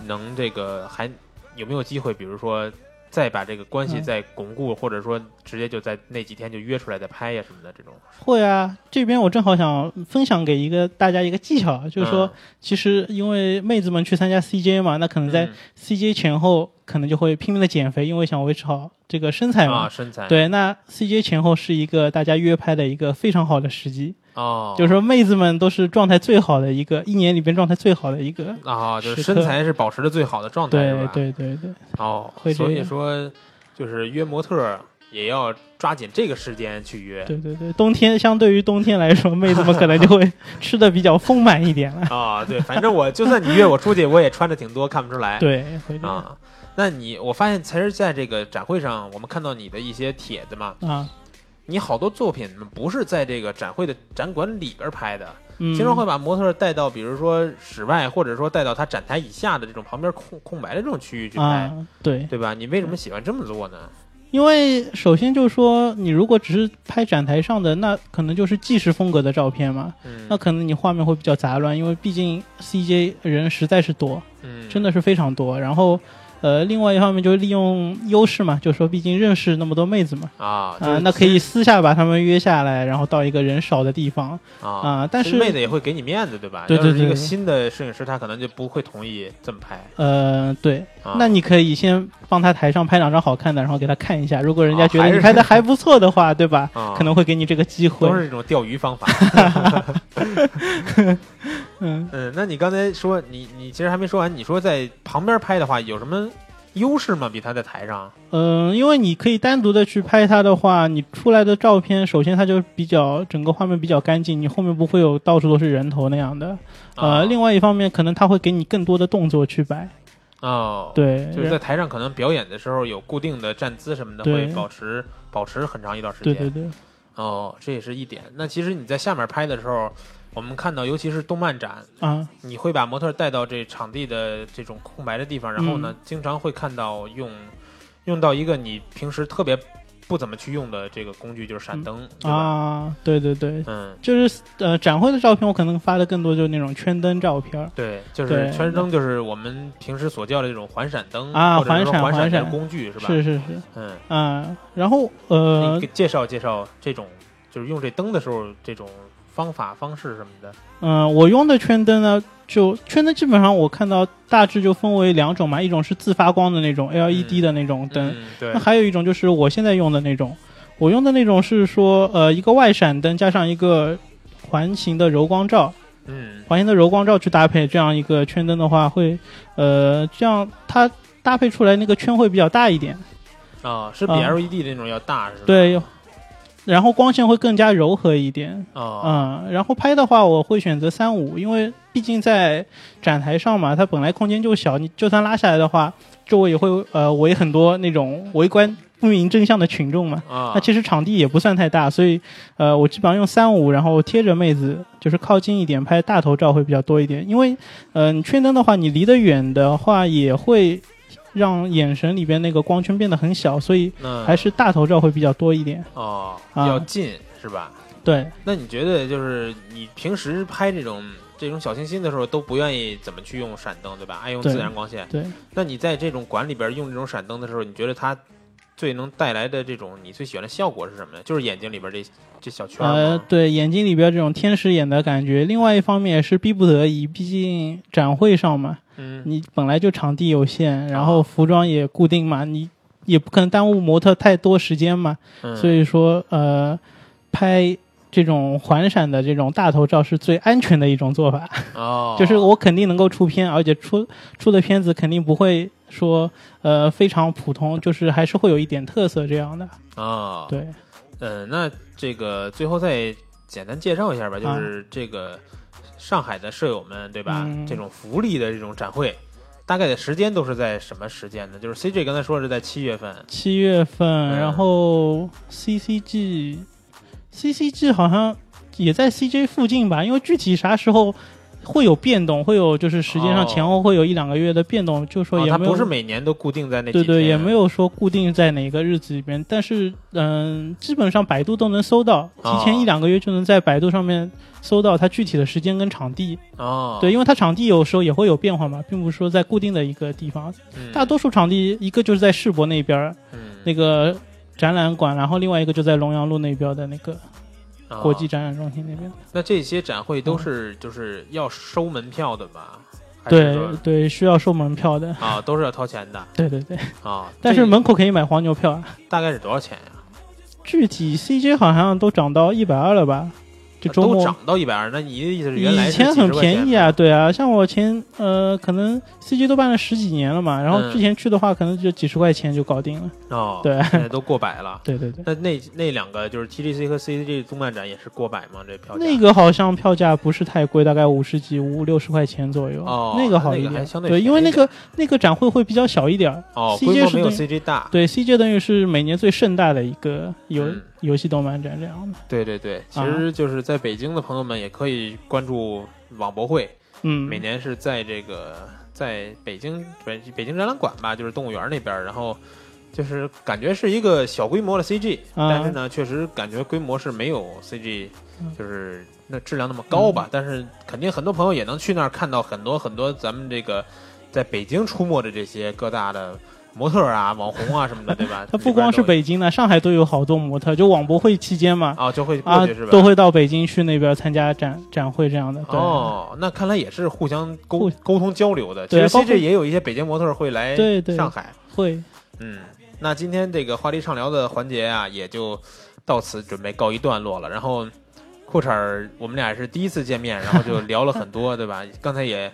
能这个还有没有机会，比如说再把这个关系嗯再巩固，或者说直接就在那几天就约出来再拍呀什么的这种？会啊，这边我正好想分享给一个大家一个技巧，就是说，其实因为妹子们去参加 CJ 嘛，那可能在嗯 CJ 前后可能就会拼命的减肥，因为想维持好这个身材嘛。啊身材对，那 CJ 前后是一个大家约拍的一个非常好的时机，哦，就是说妹子们都是状态最好的一个，一年里边状态最好的一个。啊，就是身材是保持的最好的状态，是对吧？对对对，哦，所以说就是约模特也要抓紧这个时间去约。对对对，冬天相对于冬天来说，妹子们可能就会 吃的比较丰满一点了。啊，对，反正我就算你约我出去，我也穿的挺多，看不出来。对，会啊，那你我发现其实在这个展会上，我们看到你的一些帖子嘛，啊，你好多作品不是在这个展会的展馆里边拍的，嗯，经常会把模特儿带到，比如说室外，或者说带到他展台以下的这种旁边空空白的这种区域去拍，啊，对，对吧？你为什么喜欢这么做呢？因为首先就是说，你如果只是拍展台上的，那可能就是纪实风格的照片嘛，嗯，那可能你画面会比较杂乱，因为毕竟 CJ 人实在是多，嗯，真的是非常多。然后，呃，另外一方面就是利用优势嘛，就是说毕竟认识那么多妹子嘛，啊，那可以私下把她们约下来，然后到一个人少的地方啊啊、但是妹子也会给你面子，对吧？对对对新的摄影师，他可能就不会同意这么拍。呃，对，啊、那你可以先帮他台上拍两张好看的，然后给他看一下。如果人家觉得你拍的还不错的话，对吧？啊可能会给你这个机会都。是这种钓鱼方法。嗯，嗯，那你刚才说你你其实还没说完，你说在旁边拍的话，有什么优势吗？比他在台上？嗯、因为你可以单独的去拍它的话，你出来的照片，首先它就比较整个画面比较干净，你后面不会有到处都是人头那样的。呃，啊另外一方面，可能他会给你更多的动作去摆。哦，，对，就是在台上可能表演的时候有固定的站姿什么的，会保持保持很长一段时间。对对对，哦，这也是一点。那其实你在下面拍的时候，我们看到，尤其是动漫展，啊，你会把模特带到这场地的这种空白的地方，然后呢，经常会看到用用到一个你平时特别不怎么去用的这个工具，就是闪灯？啊，对对对，嗯，就是呃展会的照片，我可能发的更多就是那种圈灯照片。儿。对，就是圈灯，就是我们平时所叫的这种环闪灯啊环闪环闪的环闪。工具是吧？是是是，嗯，啊，然后呃你给介绍介绍这种，就是用这灯的时候这种方法方式什么的。嗯、我用的圈灯呢，就圈灯基本上我看到大致就分为两种嘛，一种是自发光的那种 LED 的那种灯，嗯，对。那，还有一种就是我现在用的那种，我用的那种是说呃一个外闪灯加上一个环形的柔光罩，嗯。环形的柔光罩去搭配这样一个圈灯的话，会呃这样它搭配出来那个圈会比较大一点，啊，是比啊 LED 的那种要大是吧？，对，然后光线会更加柔和一点。哦，嗯，然后拍的话，我会选择三五，因为毕竟在展台上嘛，它本来空间就小，你就算拉下来的话，周围也会呃围很多那种围观不明真相的群众嘛。啊，那其实场地也不算太大，所以呃，我基本上用三五，然后贴着妹子，就是靠近一点拍大头照会比较多一点。因为呃，你圈灯的话，你离得远的话，也会让眼神里边那个光圈变得很小，所以那还是大头照会比较多一点。哦，比较近是吧？对，那你觉得就是你平时拍这种这种小清新的时候都不愿意怎么去用闪灯对吧？爱用自然光线。对，那你在这种馆里边用这种闪灯的时候，你觉得它最能带来的这种你最喜欢的效果是什么呢？就是眼睛里边这这小圈呃对，眼睛里边这种天使眼的感觉。另外一方面也是逼不得已，毕竟展会上嘛，嗯，你本来就场地有限，然后啊。服装也固定嘛，你也不可能耽误模特太多时间嘛。嗯。所以说，呃，拍这种环闪的这种大头照是最安全的一种做法，哦，就是我肯定能够出片，而且出出的片子肯定不会说呃非常普通，就是还是会有一点特色这样的。哦，对，嗯，那这个最后再简单介绍一下吧，就啊。是这个上海的舍友们，对吧？嗯这种福利的这种展会，大概的时间都是在什么时间呢？就是 CJ 刚才说是在七月份，七月份，嗯然后 CCG CCG 好像也在 CJ 附近吧，因为具体啥时候会有变动，会有就是时间哦。上前后会有一两个月的变动，就说也没有、不是每年都固定在那几对对，也没有说固定在哪个日子里边，但是嗯，基本上百度都能搜到，提前哦一两个月就能在百度上面搜到它具体的时间跟场地。哦，对，因为它场地有时候也会有变化嘛，并不是说在固定的一个地方。嗯，大多数场地一个就是在世博那边儿嗯。那个展览馆，然后另外一个就在龙阳路那边的那个哦国际展览中心那边。那这些展会都是就是要收门票的吧？还是对说对，需要收门票的。啊，都是要掏钱的对对对，啊。但是这门口可以买黄牛票啊。大概是多少钱呀？具体 CJ 好像都涨到一百二了吧？就周末都涨到一百二，那你的意思是原来以前很便宜啊，对啊，像我前呃，可能 CG 都办了十几年了嘛，然后嗯之前去的话，可能就几十块钱就搞定了。哦，对现在 都过百了。对对对，那那那两个就是 TGC 和 CCG 动漫展也是过百吗？这票价那个好像票价不是太贵，大概五十几、五六十块钱左右。哦那个好那一点，相对对，因为那个那个展会会比较小一点儿。哦规模没有 CG 大。对，CG 等于是每年最盛大的一个有、嗯游戏动漫展这样的。对对对，其啊实就是在北京的朋友们也可以关注网博会，嗯，每年是在这个在北京北北京展览馆吧，就是动物园那边，然后就是感觉是一个小规模的 CG，、啊。但是呢，确实感觉规模是没有 CG 嗯。就是那质量那么高吧，但是肯定很多朋友也能去那儿看到很多很多咱们这个在北京出没的这些各大的模特啊、网红啊什么的，对吧？它不光是北京的，上海都有好多模特，就网博会期间嘛，啊，就会过啊去是吧？都会到北京去那边参加展展会这样的。对哦，那看来也是互相沟沟通交流的。其实对包括 CG 也有一些北京模特会来对对上海。会，嗯，那今天这个话题畅聊的环节啊，也就到此准备告一段落了。然后，裤衩儿我们俩是第一次见面，然后就聊了很多，对吧？刚才也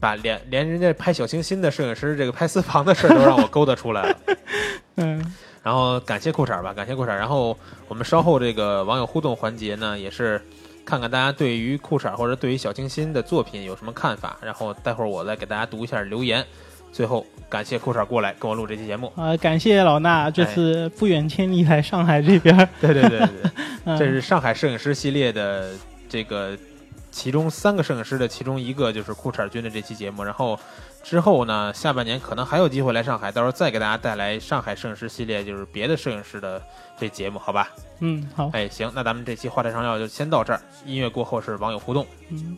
把连连人家拍小清新的摄影师这个拍私房的事儿都让我勾搭出来了。嗯，然后感谢裤衩吧，感谢裤衩。然后我们稍后这个网友互动环节呢，也是看看大家对于裤衩或者对于小清新的作品有什么看法。然后待会儿我再给大家读一下留言。最后感谢裤衩过来跟我录这期节目。啊，感谢老衲这次不远千里来上海这边儿。对对对对 这是上海摄影师系列的这个其中三个摄影师的其中一个，就是裤衩君的这期节目。然后之后呢，下半年可能还有机会来上海，到时候再给大家带来上海摄影师系列，就是别的摄影师的这节目，好吧？嗯，好，哎，行，那咱们这期话题上药就先到这儿。音乐过后是网友互动。嗯。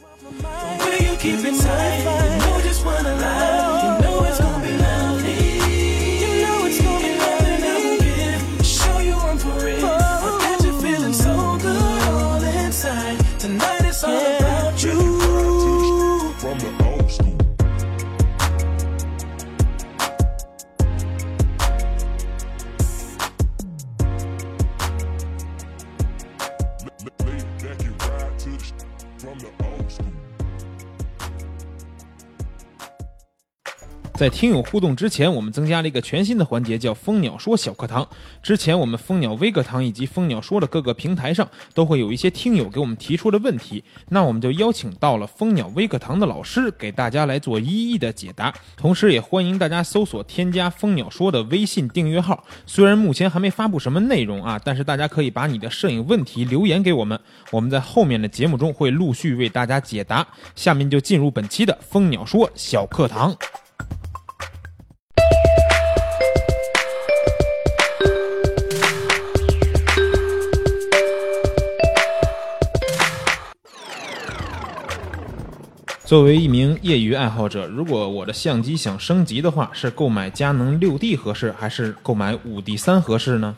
在听友互动之前，我们增加了一个全新的环节，叫“蜂鸟说小课堂”。之前我们蜂鸟微课堂以及蜂鸟说的各个平台上，都会有一些听友给我们提出的问题，那我们就邀请到了蜂鸟微课堂的老师给大家来做一一的解答。同时，也欢迎大家搜索添加蜂鸟说的微信订阅号。虽然目前还没发布什么内容啊，但是大家可以把你的摄影问题留言给我们，我们在后面的节目中会陆续为大家解答。下面就进入本期的蜂鸟说小课堂。作为一名业余爱好者，如果我的相机想升级的话，是购买佳能六 D 合适，还是购买五 D 三合适呢？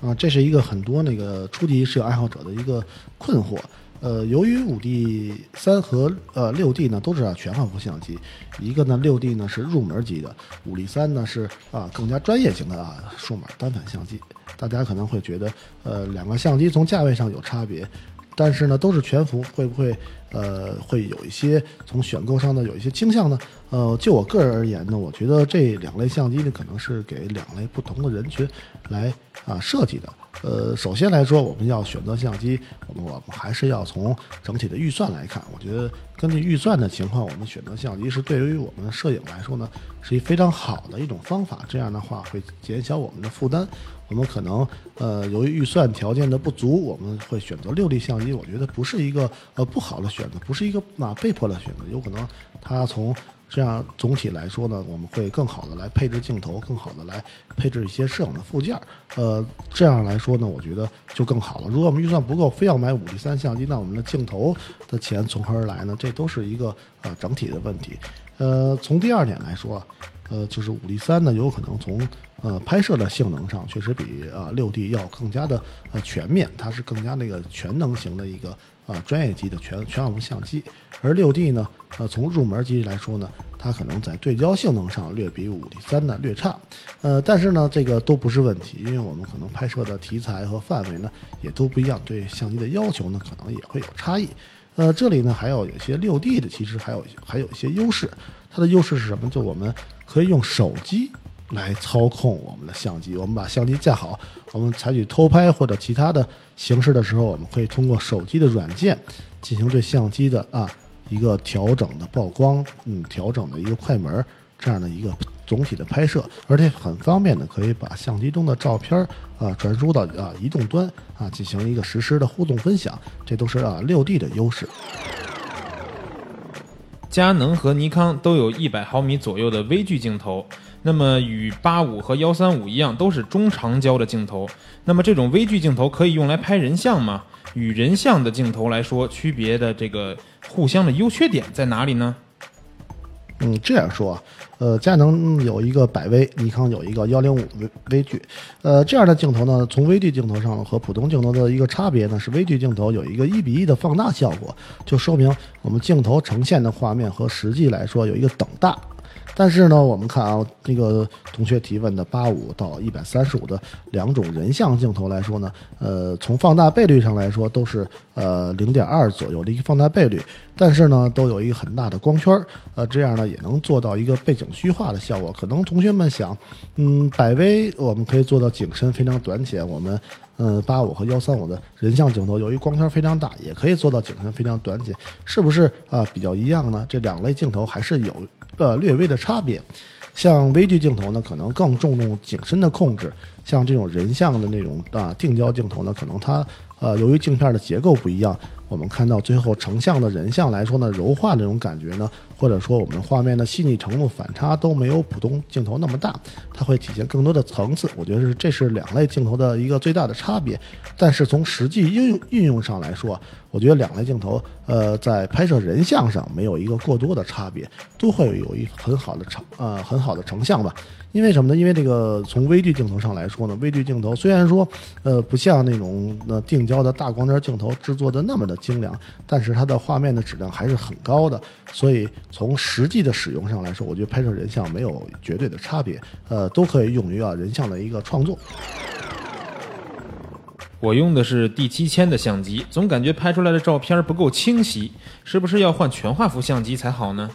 啊，这是一个很多那个初级摄影爱好者的一个困惑。呃，由于五 D 三和呃六 D 呢都是啊全画幅相机，一个呢六 D 呢是入门级的，五 D 三呢是啊更加专业型的啊数码单反相机。大家可能会觉得呃两个相机从价位上有差别，但是呢都是全幅，会不会呃会有一些从选购上呢有一些倾向呢？呃，就我个人而言呢，我觉得这两类相机呢可能是给两类不同的人群来啊设计的。呃，首先来说，我们要选择相机，我们我们还是要从整体的预算来看。我觉得根据预算的情况，我们选择相机是对于我们摄影来说呢，是一非常好的一种方法。这样的话会减小我们的负担。我们可能呃，由于预算条件的不足，我们会选择六 D 相机。我觉得不是一个呃不好的选择，不是一个啊被迫的选择，有可能它从这样总体来说呢，我们会更好的来配置镜头，更好的来配置一些摄影的附件。呃，这样来说呢，我觉得就更好了。如果我们预算不够，非要买五 D 三相机，那我们的镜头的钱从何而来呢？这都是一个呃整体的问题。呃，从第二点来说，呃，就是五 D 三呢，有可能从呃拍摄的性能上，确实比啊六 D 要更加的呃全面，它是更加那个全能型的一个啊专业级的全全画幅相机。而六 D 呢，呃，从入门级来说呢，它可能在对焦性能上略比五 D 三呢略差，呃，但是呢，这个都不是问题，因为我们可能拍摄的题材和范围呢也都不一样，对相机的要求呢可能也会有差异。呃，这里呢还有有些六 D 的，其实还有还有一些优势，它的优势是什么？就我们可以用手机来操控我们的相机，我们把相机架好，我们采取偷拍或者其他的形式的时候，我们可以通过手机的软件进行对相机的啊一个调整的曝光，嗯，调整的一个快门这样的一个总体的拍摄，而且很方便的可以把相机中的照片啊传输到啊移动端啊进行一个实时的互动分享，这都是啊六 D 的优势。佳能和尼康都有一百毫米左右的微距镜头，那么与八五和幺三五一样，都是中长焦的镜头。那么这种微距镜头可以用来拍人像吗？与人像的镜头来说，区别的这个互相的优缺点在哪里呢？嗯，这样说，呃，佳能有一个百微，尼康有一个幺零五微微距，呃，这样的镜头呢，从微距镜头上和普通镜头的一个差别呢，是微距镜头有一个一比一的放大效果，就说明我们镜头呈现的画面和实际来说有一个等大。但是呢，我们看啊，这个同学提问的八五到一百三十五的两种人像镜头来说呢，呃，从放大倍率上来说都是呃零点二左右的一个放大倍率，但是呢，都有一个很大的光圈，呃，这样呢也能做到一个背景虚化的效果。可能同学们想，嗯，百威我们可以做到景深非常短浅，我们嗯八五和幺三五的人像镜头由于光圈非常大，也可以做到景深非常短浅，是不是啊、比较一样呢？这两类镜头还是有呃略微的差别。像微距镜头呢，可能更注重景深的控制；像这种人像的那种啊定焦镜头呢，可能它呃由于镜片的结构不一样，我们看到最后成像的人像来说呢，柔化这种感觉呢，或者说我们画面的细腻程度反差都没有普通镜头那么大，它会体现更多的层次。我觉得是这是两类镜头的一个最大的差别。但是从实际应用运用上来说，我觉得两类镜头呃在拍摄人像上没有一个过多的差别，都会有一很好的成呃很好的成像吧。因为什么呢？因为这个从微距镜头上来说呢，微距镜头虽然说呃不像那种呃定焦的大光圈镜头制作的那么的精良，但是它的画面的质量还是很高的。所以从实际的使用上来说，我觉得拍摄人像没有绝对的差别，呃，都可以用于啊人像的一个创作。我用的是第七千的相机，总感觉拍出来的照片不够清晰，是不是要换全画幅相机才好呢？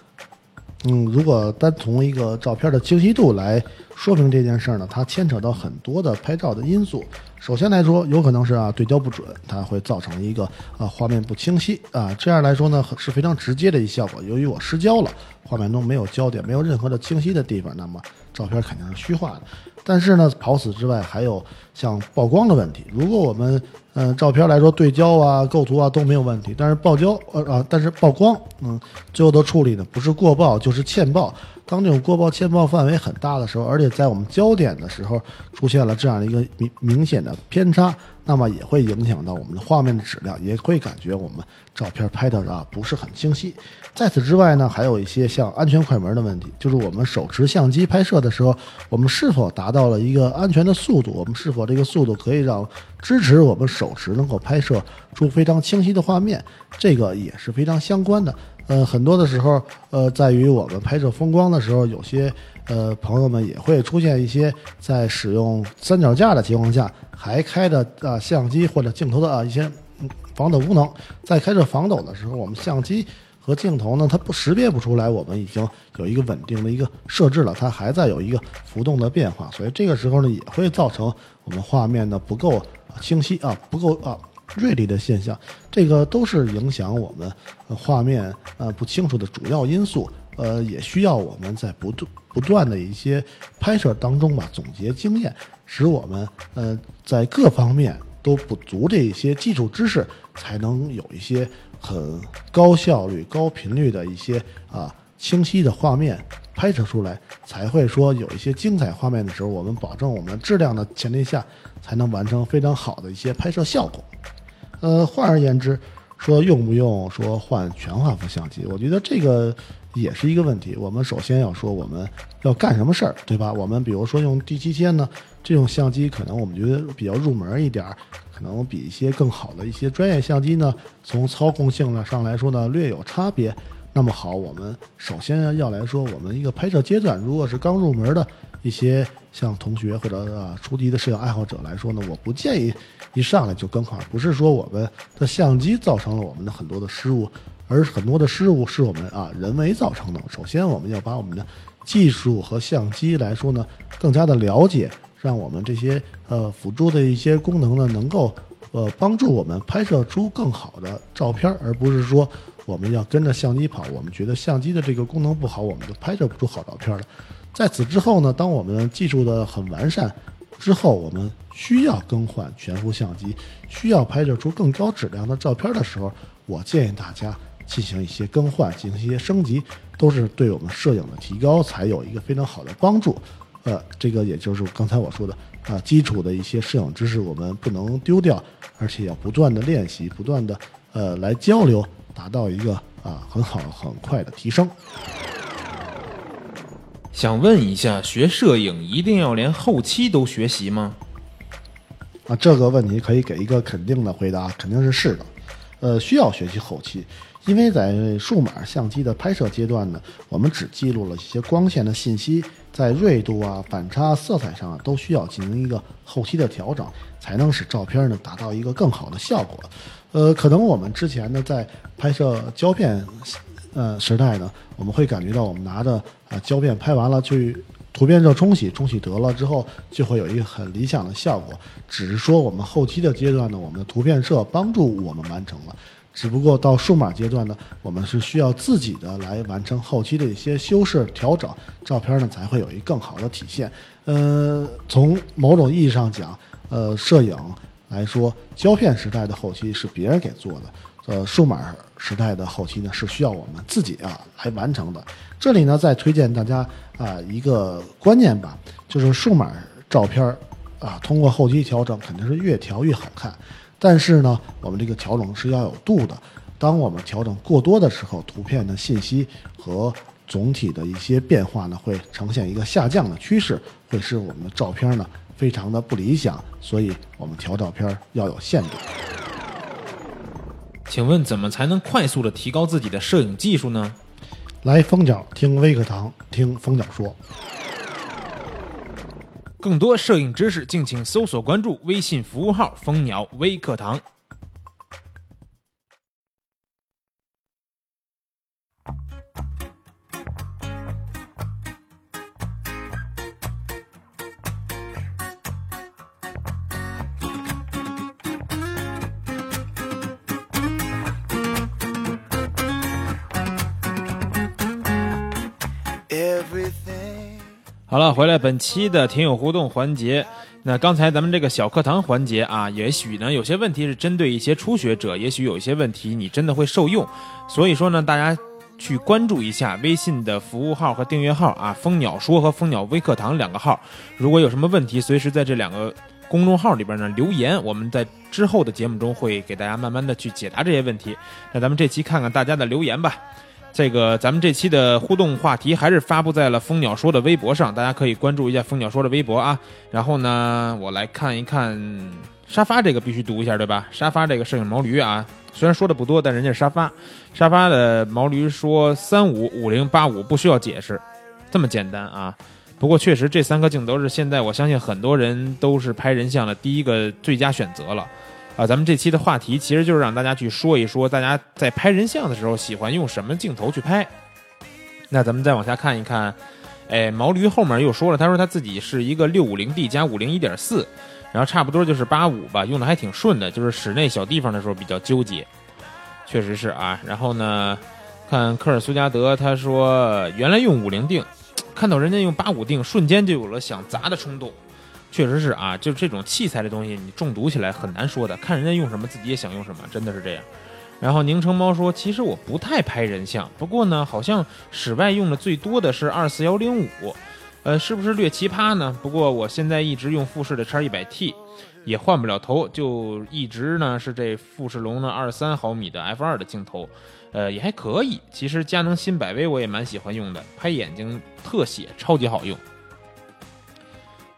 嗯，如果单从一个照片的清晰度来说明这件事儿呢，它牵扯到很多的拍照的因素。首先来说，有可能是啊对焦不准，它会造成一个啊画面不清晰啊，这样来说呢是非常直接的一效果。由于我失焦了，画面中没有焦点，没有任何的清晰的地方，那么照片肯定是虚化的。但是呢，跑死之外还有像曝光的问题。如果我们嗯、照片来说对焦啊、构图啊都没有问题，但是曝焦呃啊，但是曝光嗯最后的处理呢不是过曝就是欠曝。当这种过曝欠曝范围很大的时候，而且在我们焦点的时候出现了这样的一个明明显的偏差，那么也会影响到我们的画面的质量，也会感觉我们照片拍的啊不是很清晰。在此之外呢，还有一些像安全快门的问题，就是我们手持相机拍摄的时候，我们是否达到了一个安全的速度？我们是否这个速度可以让支持我们手持能够拍摄出非常清晰的画面？这个也是非常相关的。呃，很多的时候，呃，在于我们拍摄风光的时候，有些呃朋友们也会出现一些在使用三脚架的情况下，还开着啊、相机或者镜头的啊一些防抖功能。在开着防抖的时候，我们相机和镜头呢，它不识别不出来，我们已经有一个稳定的一个设置了，它还在有一个浮动的变化，所以这个时候呢，也会造成我们画面呢不够清晰啊，不够啊。锐利的现象，这个都是影响我们呃画面呃不清楚的主要因素。呃，也需要我们在不断不断的一些拍摄当中吧，总结经验，使我们呃在各方面都不足这一些基础知识，才能有一些很高效率、高频率的一些啊清晰的画面拍摄出来，才会说有一些精彩画面的时候，我们保证我们质量的前提下，才能完成非常好的一些拍摄效果。呃，换而言之，说用不用说换全画幅相机，我觉得这个也是一个问题。我们首先要说我们要干什么事儿，对吧？我们比如说用 D 七千呢，这种相机可能我们觉得比较入门一点儿，可能比一些更好的一些专业相机呢，从操控性呢上来说呢略有差别。那么好，我们首先要来说，我们一个拍摄阶段，如果是刚入门的一些像同学或者啊初级的摄影爱好者来说呢，我不建议一上来就更换，不是说我们的相机造成了我们的很多的失误，而很多的失误是我们啊人为造成的。首先，我们要把我们的技术和相机来说呢更加的了解，让我们这些呃辅助的一些功能呢能够呃帮助我们拍摄出更好的照片，而不是说我们要跟着相机跑。我们觉得相机的这个功能不好，我们就拍摄不出好照片了。在此之后呢，当我们技术的很完善之后，我们需要更换全幅相机，需要拍摄出更高质量的照片的时候，我建议大家进行一些更换，进行一些升级，都是对我们摄影的提高才有一个非常好的帮助。呃，这个也就是刚才我说的啊，基础的一些摄影知识我们不能丢掉，而且要不断的练习，不断的呃来交流，达到一个啊很好很快的提升。想问一下，学摄影一定要连后期都学习吗？啊，这个问题可以给一个肯定的回答，肯定是是的。呃，需要学习后期，因为在数码相机的拍摄阶段呢，我们只记录了一些光线的信息，在锐度啊、反差、色彩上啊，都需要进行一个后期的调整，才能使照片呢达到一个更好的效果。呃，可能我们之前呢在拍摄胶片呃时代呢，我们会感觉到我们拿着啊胶片拍完了去图片热冲洗，冲洗得了之后就会有一个很理想的效果。只是说我们后期的阶段呢，我们的图片社帮助我们完成了。只不过到数码阶段呢，我们是需要自己的来完成后期的一些修饰调整，照片呢才会有一更好的体现。呃，从某种意义上讲，呃，摄影来说，胶片时代的后期是别人给做的，呃，数码时代的后期呢是需要我们自己啊来完成的。这里呢，再推荐大家啊一个观念吧，就是数码照片儿啊，通过后期调整肯定是越调越好看。但是呢，我们这个调整是要有度的。当我们调整过多的时候，图片的信息和总体的一些变化呢，会呈现一个下降的趋势，会使我们的照片呢非常的不理想。所以，我们调照片要有限度。请问怎么才能快速的提高自己的摄影技术呢？来蜂鸟听微课堂，听蜂鸟说。更多摄影知识，敬请搜索关注微信服务号“蜂鸟微课堂”。好了，回来本期的听友互动环节。那刚才咱们这个小课堂环节啊，也许呢有些问题是针对一些初学者，也许有一些问题你真的会受用。所以说呢，大家去关注一下微信的服务号和订阅号啊，蜂鸟说和蜂鸟微课堂两个号。如果有什么问题，随时在这两个公众号里边呢留言，我们在之后的节目中会给大家慢慢的去解答这些问题。那咱们这期看看大家的留言吧。这个咱们这期的互动话题还是发布在了蜂鸟说的微博上，大家可以关注一下蜂鸟说的微博啊。然后呢，我来看一看沙发这个必须读一下对吧？沙发这个摄影毛驴啊，虽然说的不多，但人家是沙发。沙发的毛驴说三五五零八五不需要解释，这么简单啊。不过确实这三个镜头是现在我相信很多人都是拍人像的第一个最佳选择了。啊，咱们这期的话题其实就是让大家去说一说，大家在拍人像的时候喜欢用什么镜头去拍。那咱们再往下看一看，哎，毛驴后面又说了，他说他自己是一个六五零 D 加五零一点四，然后差不多就是八五吧，用的还挺顺的，就是室内小地方的时候比较纠结，确实是啊。然后呢，看科尔苏加德，他说原来用五零定，看到人家用八五定，瞬间就有了想砸的冲动。确实是啊，就这种器材的东西，你中毒起来很难说的。看人家用什么，自己也想用什么，真的是这样。然后宁城猫说，其实我不太拍人像，不过呢，好像室外用的最多的是二四幺零五，呃，是不是略奇葩呢？不过我现在一直用富士的叉一百 T，也换不了头，就一直呢是这富士龙的二三毫米的 f 二的镜头，呃，也还可以。其实佳能新百威我也蛮喜欢用的，拍眼睛特写超级好用。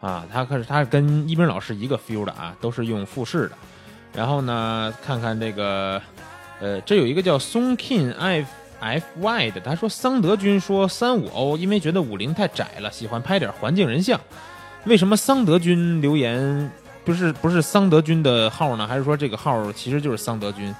啊，他可是他是跟一斌老师一个 feel 的啊，都是用富士的。然后呢，看看这个，呃，这有一个叫松 king f f y 的，他说桑德军说三五欧，因为觉得五零太窄了，喜欢拍点环境人像。为什么桑德军留言不是不是桑德军的号呢？还是说这个号其实就是桑德军？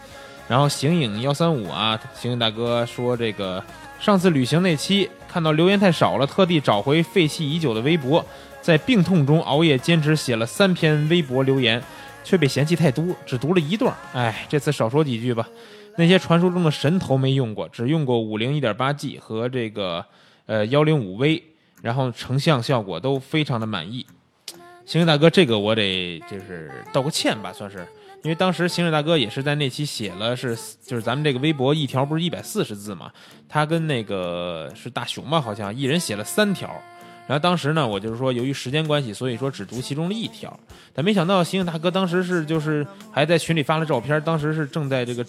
然后形影幺三五啊，形影大哥说这个上次旅行那期看到留言太少了，特地找回废弃已久的微博。在病痛中熬夜坚持写了三篇微博留言，却被嫌弃太多，只读了一段。哎，这次少说几句吧。那些传说中的神头没用过，只用过五零一点八 G 和这个呃幺零五 V，然后成像效果都非常的满意。行大哥，这个我得就是道个歉吧，算是，因为当时行驶大哥也是在那期写了是就是咱们这个微博一条不是一百四十字嘛，他跟那个是大熊吧，好像一人写了三条。然后当时呢，我就是说，由于时间关系，所以说只读其中的一条。但没想到，刑警大哥当时是就是还在群里发了照片，当时是正在这个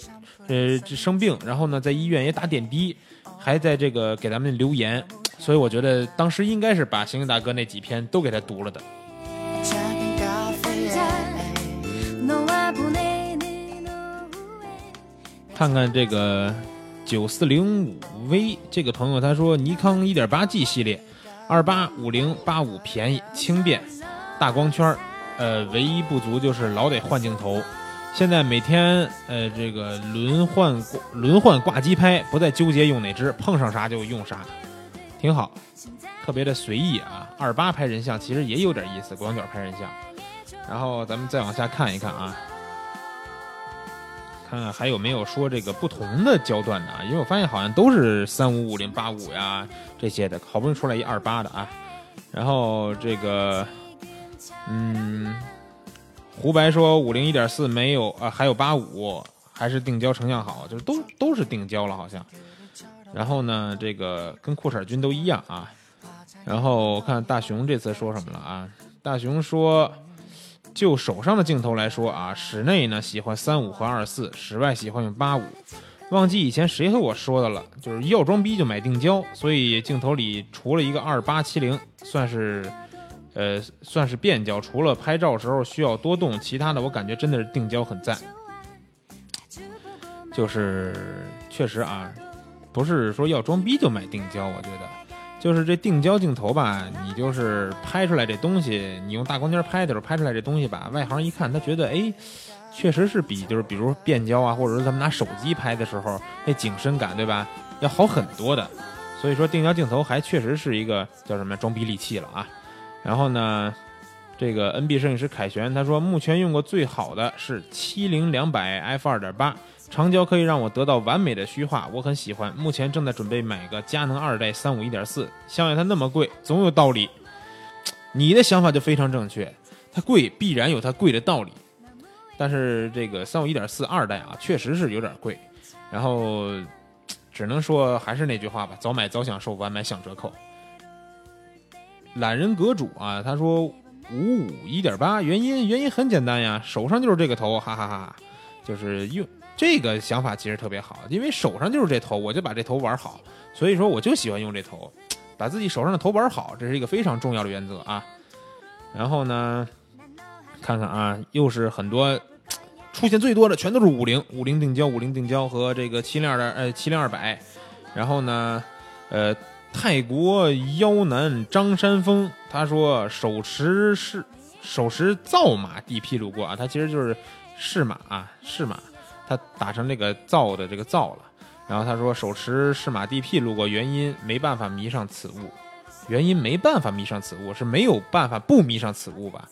呃生病，然后呢在医院也打点滴，还在这个给咱们留言，所以我觉得当时应该是把刑警大哥那几篇都给他读了的。看看这个九四零五 V 这个朋友，他说尼康一点八 G 系列。二八、五零、八五便宜轻便，大光圈儿，呃，唯一不足就是老得换镜头。现在每天呃这个轮换轮换挂机拍，不再纠结用哪支，碰上啥就用啥，挺好，特别的随意啊。二八拍人像其实也有点意思，广角拍人像。然后咱们再往下看一看啊，看看还有没有说这个不同的焦段的啊？因为我发现好像都是三五五零八五呀这些的，好不容易出来一二八的啊。然后这个，嗯，胡白说五零一点四没有啊，还有八五，还是定焦成像好，就是都都是定焦了好像。然后呢，这个跟酷色君都一样啊。然后我看大熊这次说什么了啊？大熊说。就手上的镜头来说啊，室内呢喜欢三五和二四，室外喜欢用八五。忘记以前谁和我说的了，就是要装逼就买定焦，所以镜头里除了一个二八七零，算是，呃，算是变焦。除了拍照时候需要多动，其他的我感觉真的是定焦很赞。就是确实啊，不是说要装逼就买定焦，我觉得。就是这定焦镜头吧，你就是拍出来这东西，你用大光圈拍的时候拍出来这东西吧，外行一看，他觉得哎，确实是比 就是比如变焦啊，或者说咱们拿手机拍的时候那景深感，对吧，要好很多的。所以说定焦镜头还确实是一个叫什么装逼利器了啊。然后呢，这个 NB 摄影师凯旋他说，目前用过最好的是七零两百 f 二点八。长焦可以让我得到完美的虚化，我很喜欢。目前正在准备买个佳能二代三五一点四，想想它那么贵，总有道理。你的想法就非常正确，它贵必然有它贵的道理。但是这个三五一点四二代啊，确实是有点贵。然后只能说还是那句话吧，早买早享受，晚买享折扣。懒人阁主啊，他说五五一点八，原因原因很简单呀，手上就是这个头，哈哈哈哈，就是用。这个想法其实特别好，因为手上就是这头，我就把这头玩好，所以说我就喜欢用这头，把自己手上的头玩好，这是一个非常重要的原则啊。然后呢，看看啊，又是很多出现最多的全都是五零五零定焦，五零定焦和这个七零二的呃七零二百。然后呢，呃，泰国妖男张山峰他说手持是手持造马 DP 路过啊，他其实就是试马啊试马。他打成这个造的这个造了，然后他说手持适马 DP 路过，原因没办法迷上此物，原因没办法迷上此物是没有办法不迷上此物吧？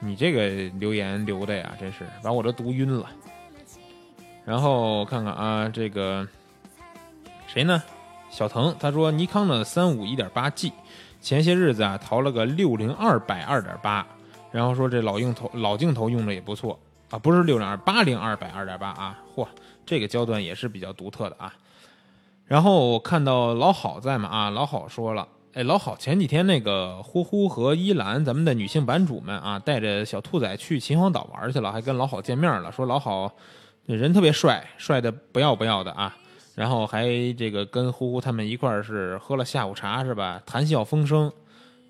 你这个留言留的呀，真是把我都读晕了。然后看看啊，这个谁呢？小腾他说尼康的三五一点八 G，前些日子啊淘了个六零二百二点八，然后说这老镜头老镜头用的也不错。啊，不是六零二八零二百二点八啊！嚯，这个焦段也是比较独特的啊。然后我看到老好在嘛啊，老好说了，哎，老好前几天那个呼呼和依兰咱们的女性版主们啊，带着小兔仔去秦皇岛玩去了，还跟老好见面了，说老好人特别帅，帅的不要不要的啊。然后还这个跟呼呼他们一块儿是喝了下午茶是吧？谈笑风生，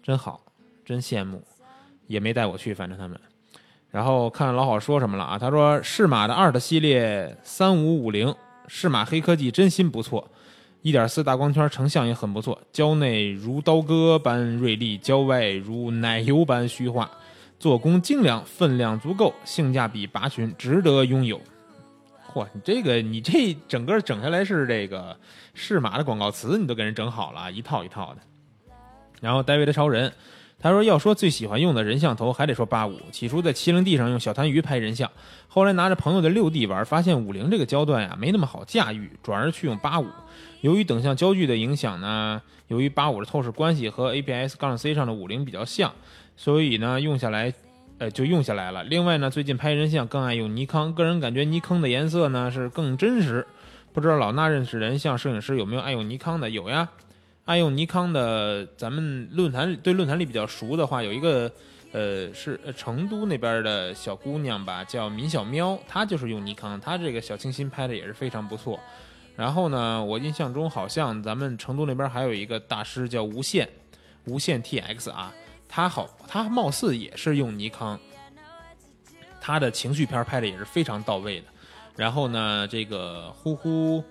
真好，真羡慕，也没带我去，反正他们。然后看老好说什么了啊？他说适马的二的系列三五五零，适马黑科技真心不错，一点四大光圈成像也很不错，焦内如刀割般锐利，焦外如奶油般虚化，做工精良，分量足够，性价比拔群，值得拥有。嚯，你这个你这整个整下来是这个适马的广告词，你都给人整好了，一套一套的。然后戴维的超人。他说：“要说最喜欢用的人像头，还得说八五。起初在麒麟 D 上用小痰盂拍人像，后来拿着朋友的六 D 玩，发现五零这个焦段呀没那么好驾驭，转而去用八五。由于等向焦距的影响呢，由于八五的透视关系和 APS 杠 C 上的五零比较像，所以呢用下来，呃就用下来了。另外呢，最近拍人像更爱用尼康，个人感觉尼康的颜色呢是更真实。不知道老衲认识人像摄影师有没有爱用尼康的？有呀。”爱用尼康的，咱们论坛对论坛里比较熟的话，有一个，呃，是成都那边的小姑娘吧，叫闵小喵，她就是用尼康，她这个小清新拍的也是非常不错。然后呢，我印象中好像咱们成都那边还有一个大师叫无限，无限 TX 啊，他好，他貌似也是用尼康，他的情绪片拍的也是非常到位的。然后呢，这个呼呼。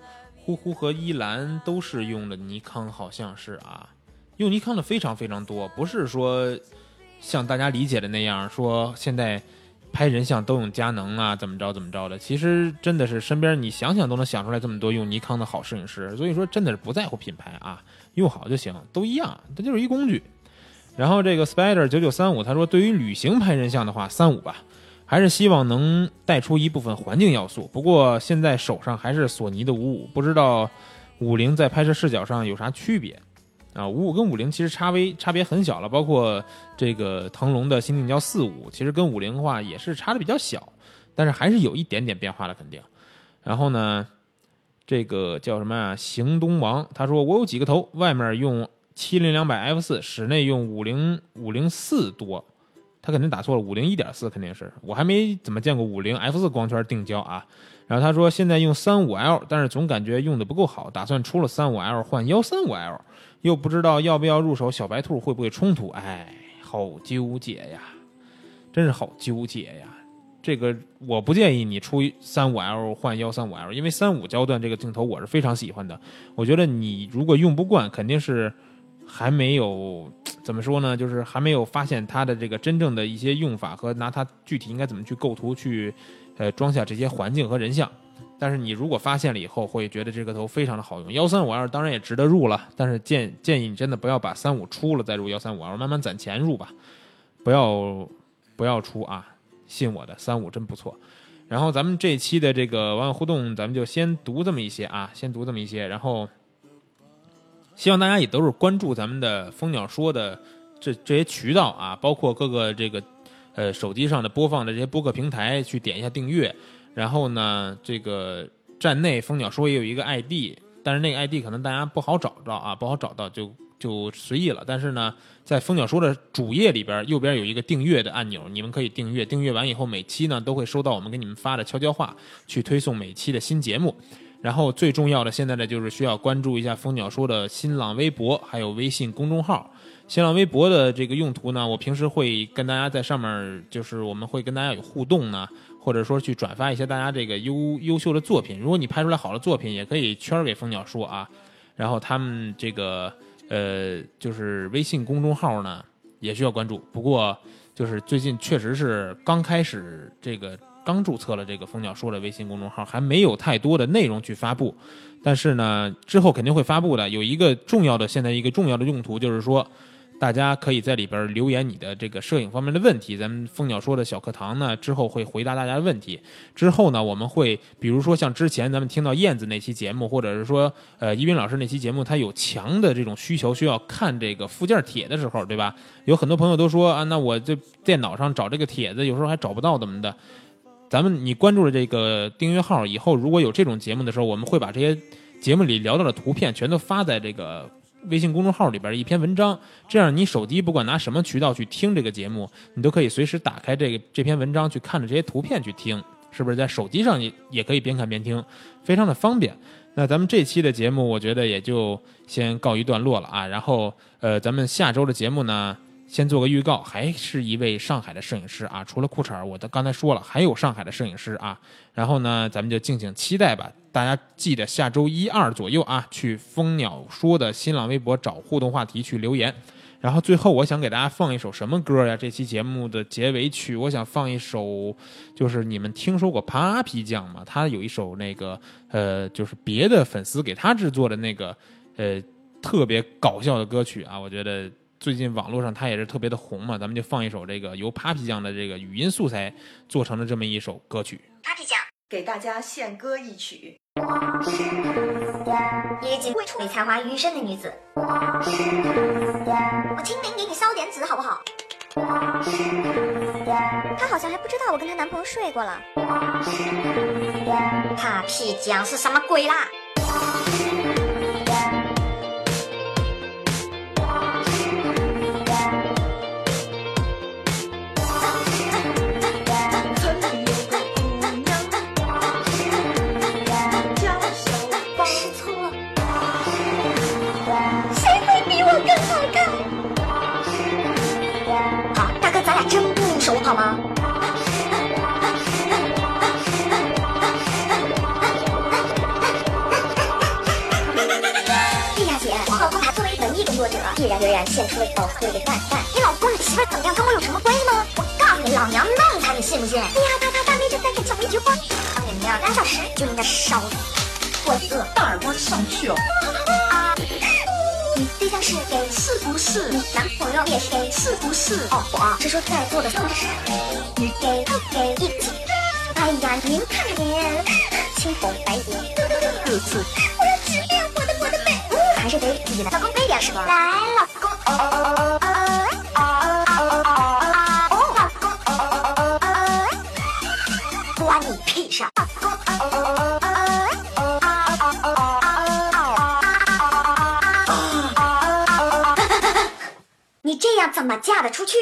呼呼和依兰都是用的尼康，好像是啊，用尼康的非常非常多，不是说像大家理解的那样，说现在拍人像都用佳能啊，怎么着怎么着的。其实真的是身边你想想都能想出来这么多用尼康的好摄影师，所以说真的是不在乎品牌啊，用好就行，都一样，它就是一工具。然后这个 Spider 九九三五他说，对于旅行拍人像的话，三五吧，还是希望能带出一部分环境要素。不过现在手上还是索尼的五五，不知道五零在拍摄视角上有啥区别啊？五五跟五零其实差微差别很小了，包括这个腾龙的新定焦四五，其实跟五零的话也是差的比较小，但是还是有一点点变化的肯定。然后呢，这个叫什么啊？行东王他说我有几个头，外面用七零两百 F 四，室内用五零五零四多。他肯定打错了，五零一点四肯定是我还没怎么见过五零 F 四光圈定焦啊。然后他说现在用三五 L，但是总感觉用的不够好，打算出了三五 L 换幺三五 L，又不知道要不要入手小白兔会不会冲突？哎，好纠结呀，真是好纠结呀。这个我不建议你出三五 L 换幺三五 L，因为三五焦段这个镜头我是非常喜欢的。我觉得你如果用不惯，肯定是还没有 怎么说呢，就是还没有发现它的这个真正的一些用法和拿它具体应该怎么去构图去呃装下这些环境和人像。但是你如果发现了以后，会觉得这个头非常的好用。幺三五二当然也值得入了，但是建建议你真的不要把三五出了再入幺三五二慢慢攒钱入吧，不要不要出啊。信我的，三五真不错。然后咱们这期的这个网友互动，咱们就先读这么一些啊，先读这么一些。然后希望大家也都是关注咱们的蜂鸟说的这这些渠道啊，包括各个这个呃手机上的播放的这些播客平台，去点一下订阅。然后呢，这个站内蜂鸟说也有一个 ID，但是那个 ID 可能大家不好找着啊，不好找到就就随意了。但是呢。在蜂鸟说的主页里边，右边有一个订阅的按钮，你们可以订阅。订阅完以后，每期呢都会收到我们给你们发的悄悄话，去推送每期的新节目。然后最重要的，现在呢就是需要关注一下蜂鸟说的新浪微博，还有微信公众号。新浪微博的这个用途呢，我平时会跟大家在上面，就是我们会跟大家有互动呢，或者说去转发一些大家这个优优秀的作品。如果你拍出来好的作品，也可以圈给蜂鸟说啊。然后他们这个。呃，就是微信公众号呢，也需要关注。不过，就是最近确实是刚开始这个刚注册了这个蜂鸟说的微信公众号，还没有太多的内容去发布。但是呢，之后肯定会发布的。有一个重要的，现在一个重要的用途就是说。大家可以在里边留言你的这个摄影方面的问题，咱们蜂鸟说的小课堂呢之后会回答大家的问题。之后呢，我们会比如说像之前咱们听到燕子那期节目，或者是说呃一斌老师那期节目，他有强的这种需求，需要看这个附件帖的时候，对吧？有很多朋友都说啊，那我这电脑上找这个帖子有时候还找不到怎么的？咱们你关注了这个订阅号以后，如果有这种节目的时候，我们会把这些节目里聊到的图片全都发在这个。微信公众号里边一篇文章，这样你手机不管拿什么渠道去听这个节目，你都可以随时打开这个这篇文章去看着这些图片去听，是不是在手机上也也可以边看边听，非常的方便。那咱们这期的节目，我觉得也就先告一段落了啊。然后呃，咱们下周的节目呢，先做个预告，还是一位上海的摄影师啊。除了裤衩，我的刚才说了，还有上海的摄影师啊。然后呢，咱们就敬请期待吧。大家记得下周一二左右啊，去蜂鸟说的新浪微博找互动话题去留言。然后最后，我想给大家放一首什么歌呀？这期节目的结尾曲，我想放一首，就是你们听说过 Papi 酱吗？他有一首那个呃，就是别的粉丝给他制作的那个呃特别搞笑的歌曲啊。我觉得最近网络上他也是特别的红嘛，咱们就放一首这个由 Papi 酱的这个语音素材做成的这么一首歌曲。Papi 酱给大家献歌一曲。已经未出美才华于一身的女子，我亲临给你烧点纸好不好？她好像还不知道我跟她男朋友睡过了。他屁酱是什么鬼啦？好毅然决然献出了保护的蛋蛋。你老公你媳妇儿怎么样，跟我有什么关系吗？我告诉你，老娘弄他，你信不信？哎呀，他他大妹正在给讲一句话，你们呀，俩小时就应该烧死。我这大耳光上去哦。啊，你对象是 gay 是不是？你男朋友也是 gay 是不是？哦，我是说在座的都是，你 gay 不 gay 一起。哎呀，您看看您，青红白银，各自。我要直面，还是得你的老公背点什么。来，老公，哦哦哦哦哦哦哦哦，老公，哦哦哦哦哦，关你屁事！老公，哦哦哦哦哦哦哦哦哦，你这样怎么嫁得出去？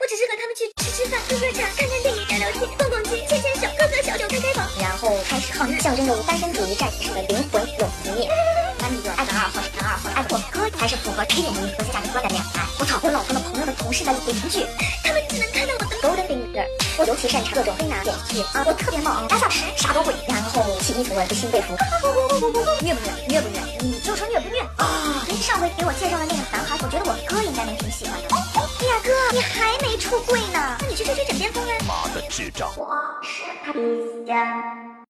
我只是和他们去吃吃饭、喝喝茶、看看电影、聊聊天、逛逛街、牵牵手、喝喝小酒、开开房，然后开始抗日，象征着单身主义战士的灵魂永不灭。才是符合 K 五和价值观的两难。我操，我老公的朋友的同事的邻居，他们只能看到我的 golden finger。我尤其擅长各种推拿点穴啊，我特别猛，俩小时啥都会。然后洗衣服、不新被服，虐不虐？虐不虐？你就说虐不虐啊？您上回给我介绍的那个男孩，我觉得我哥应该能挺喜欢的。哎呀哥，你还没出柜呢，那你去追追枕边风啊！妈的智障！我是他的家。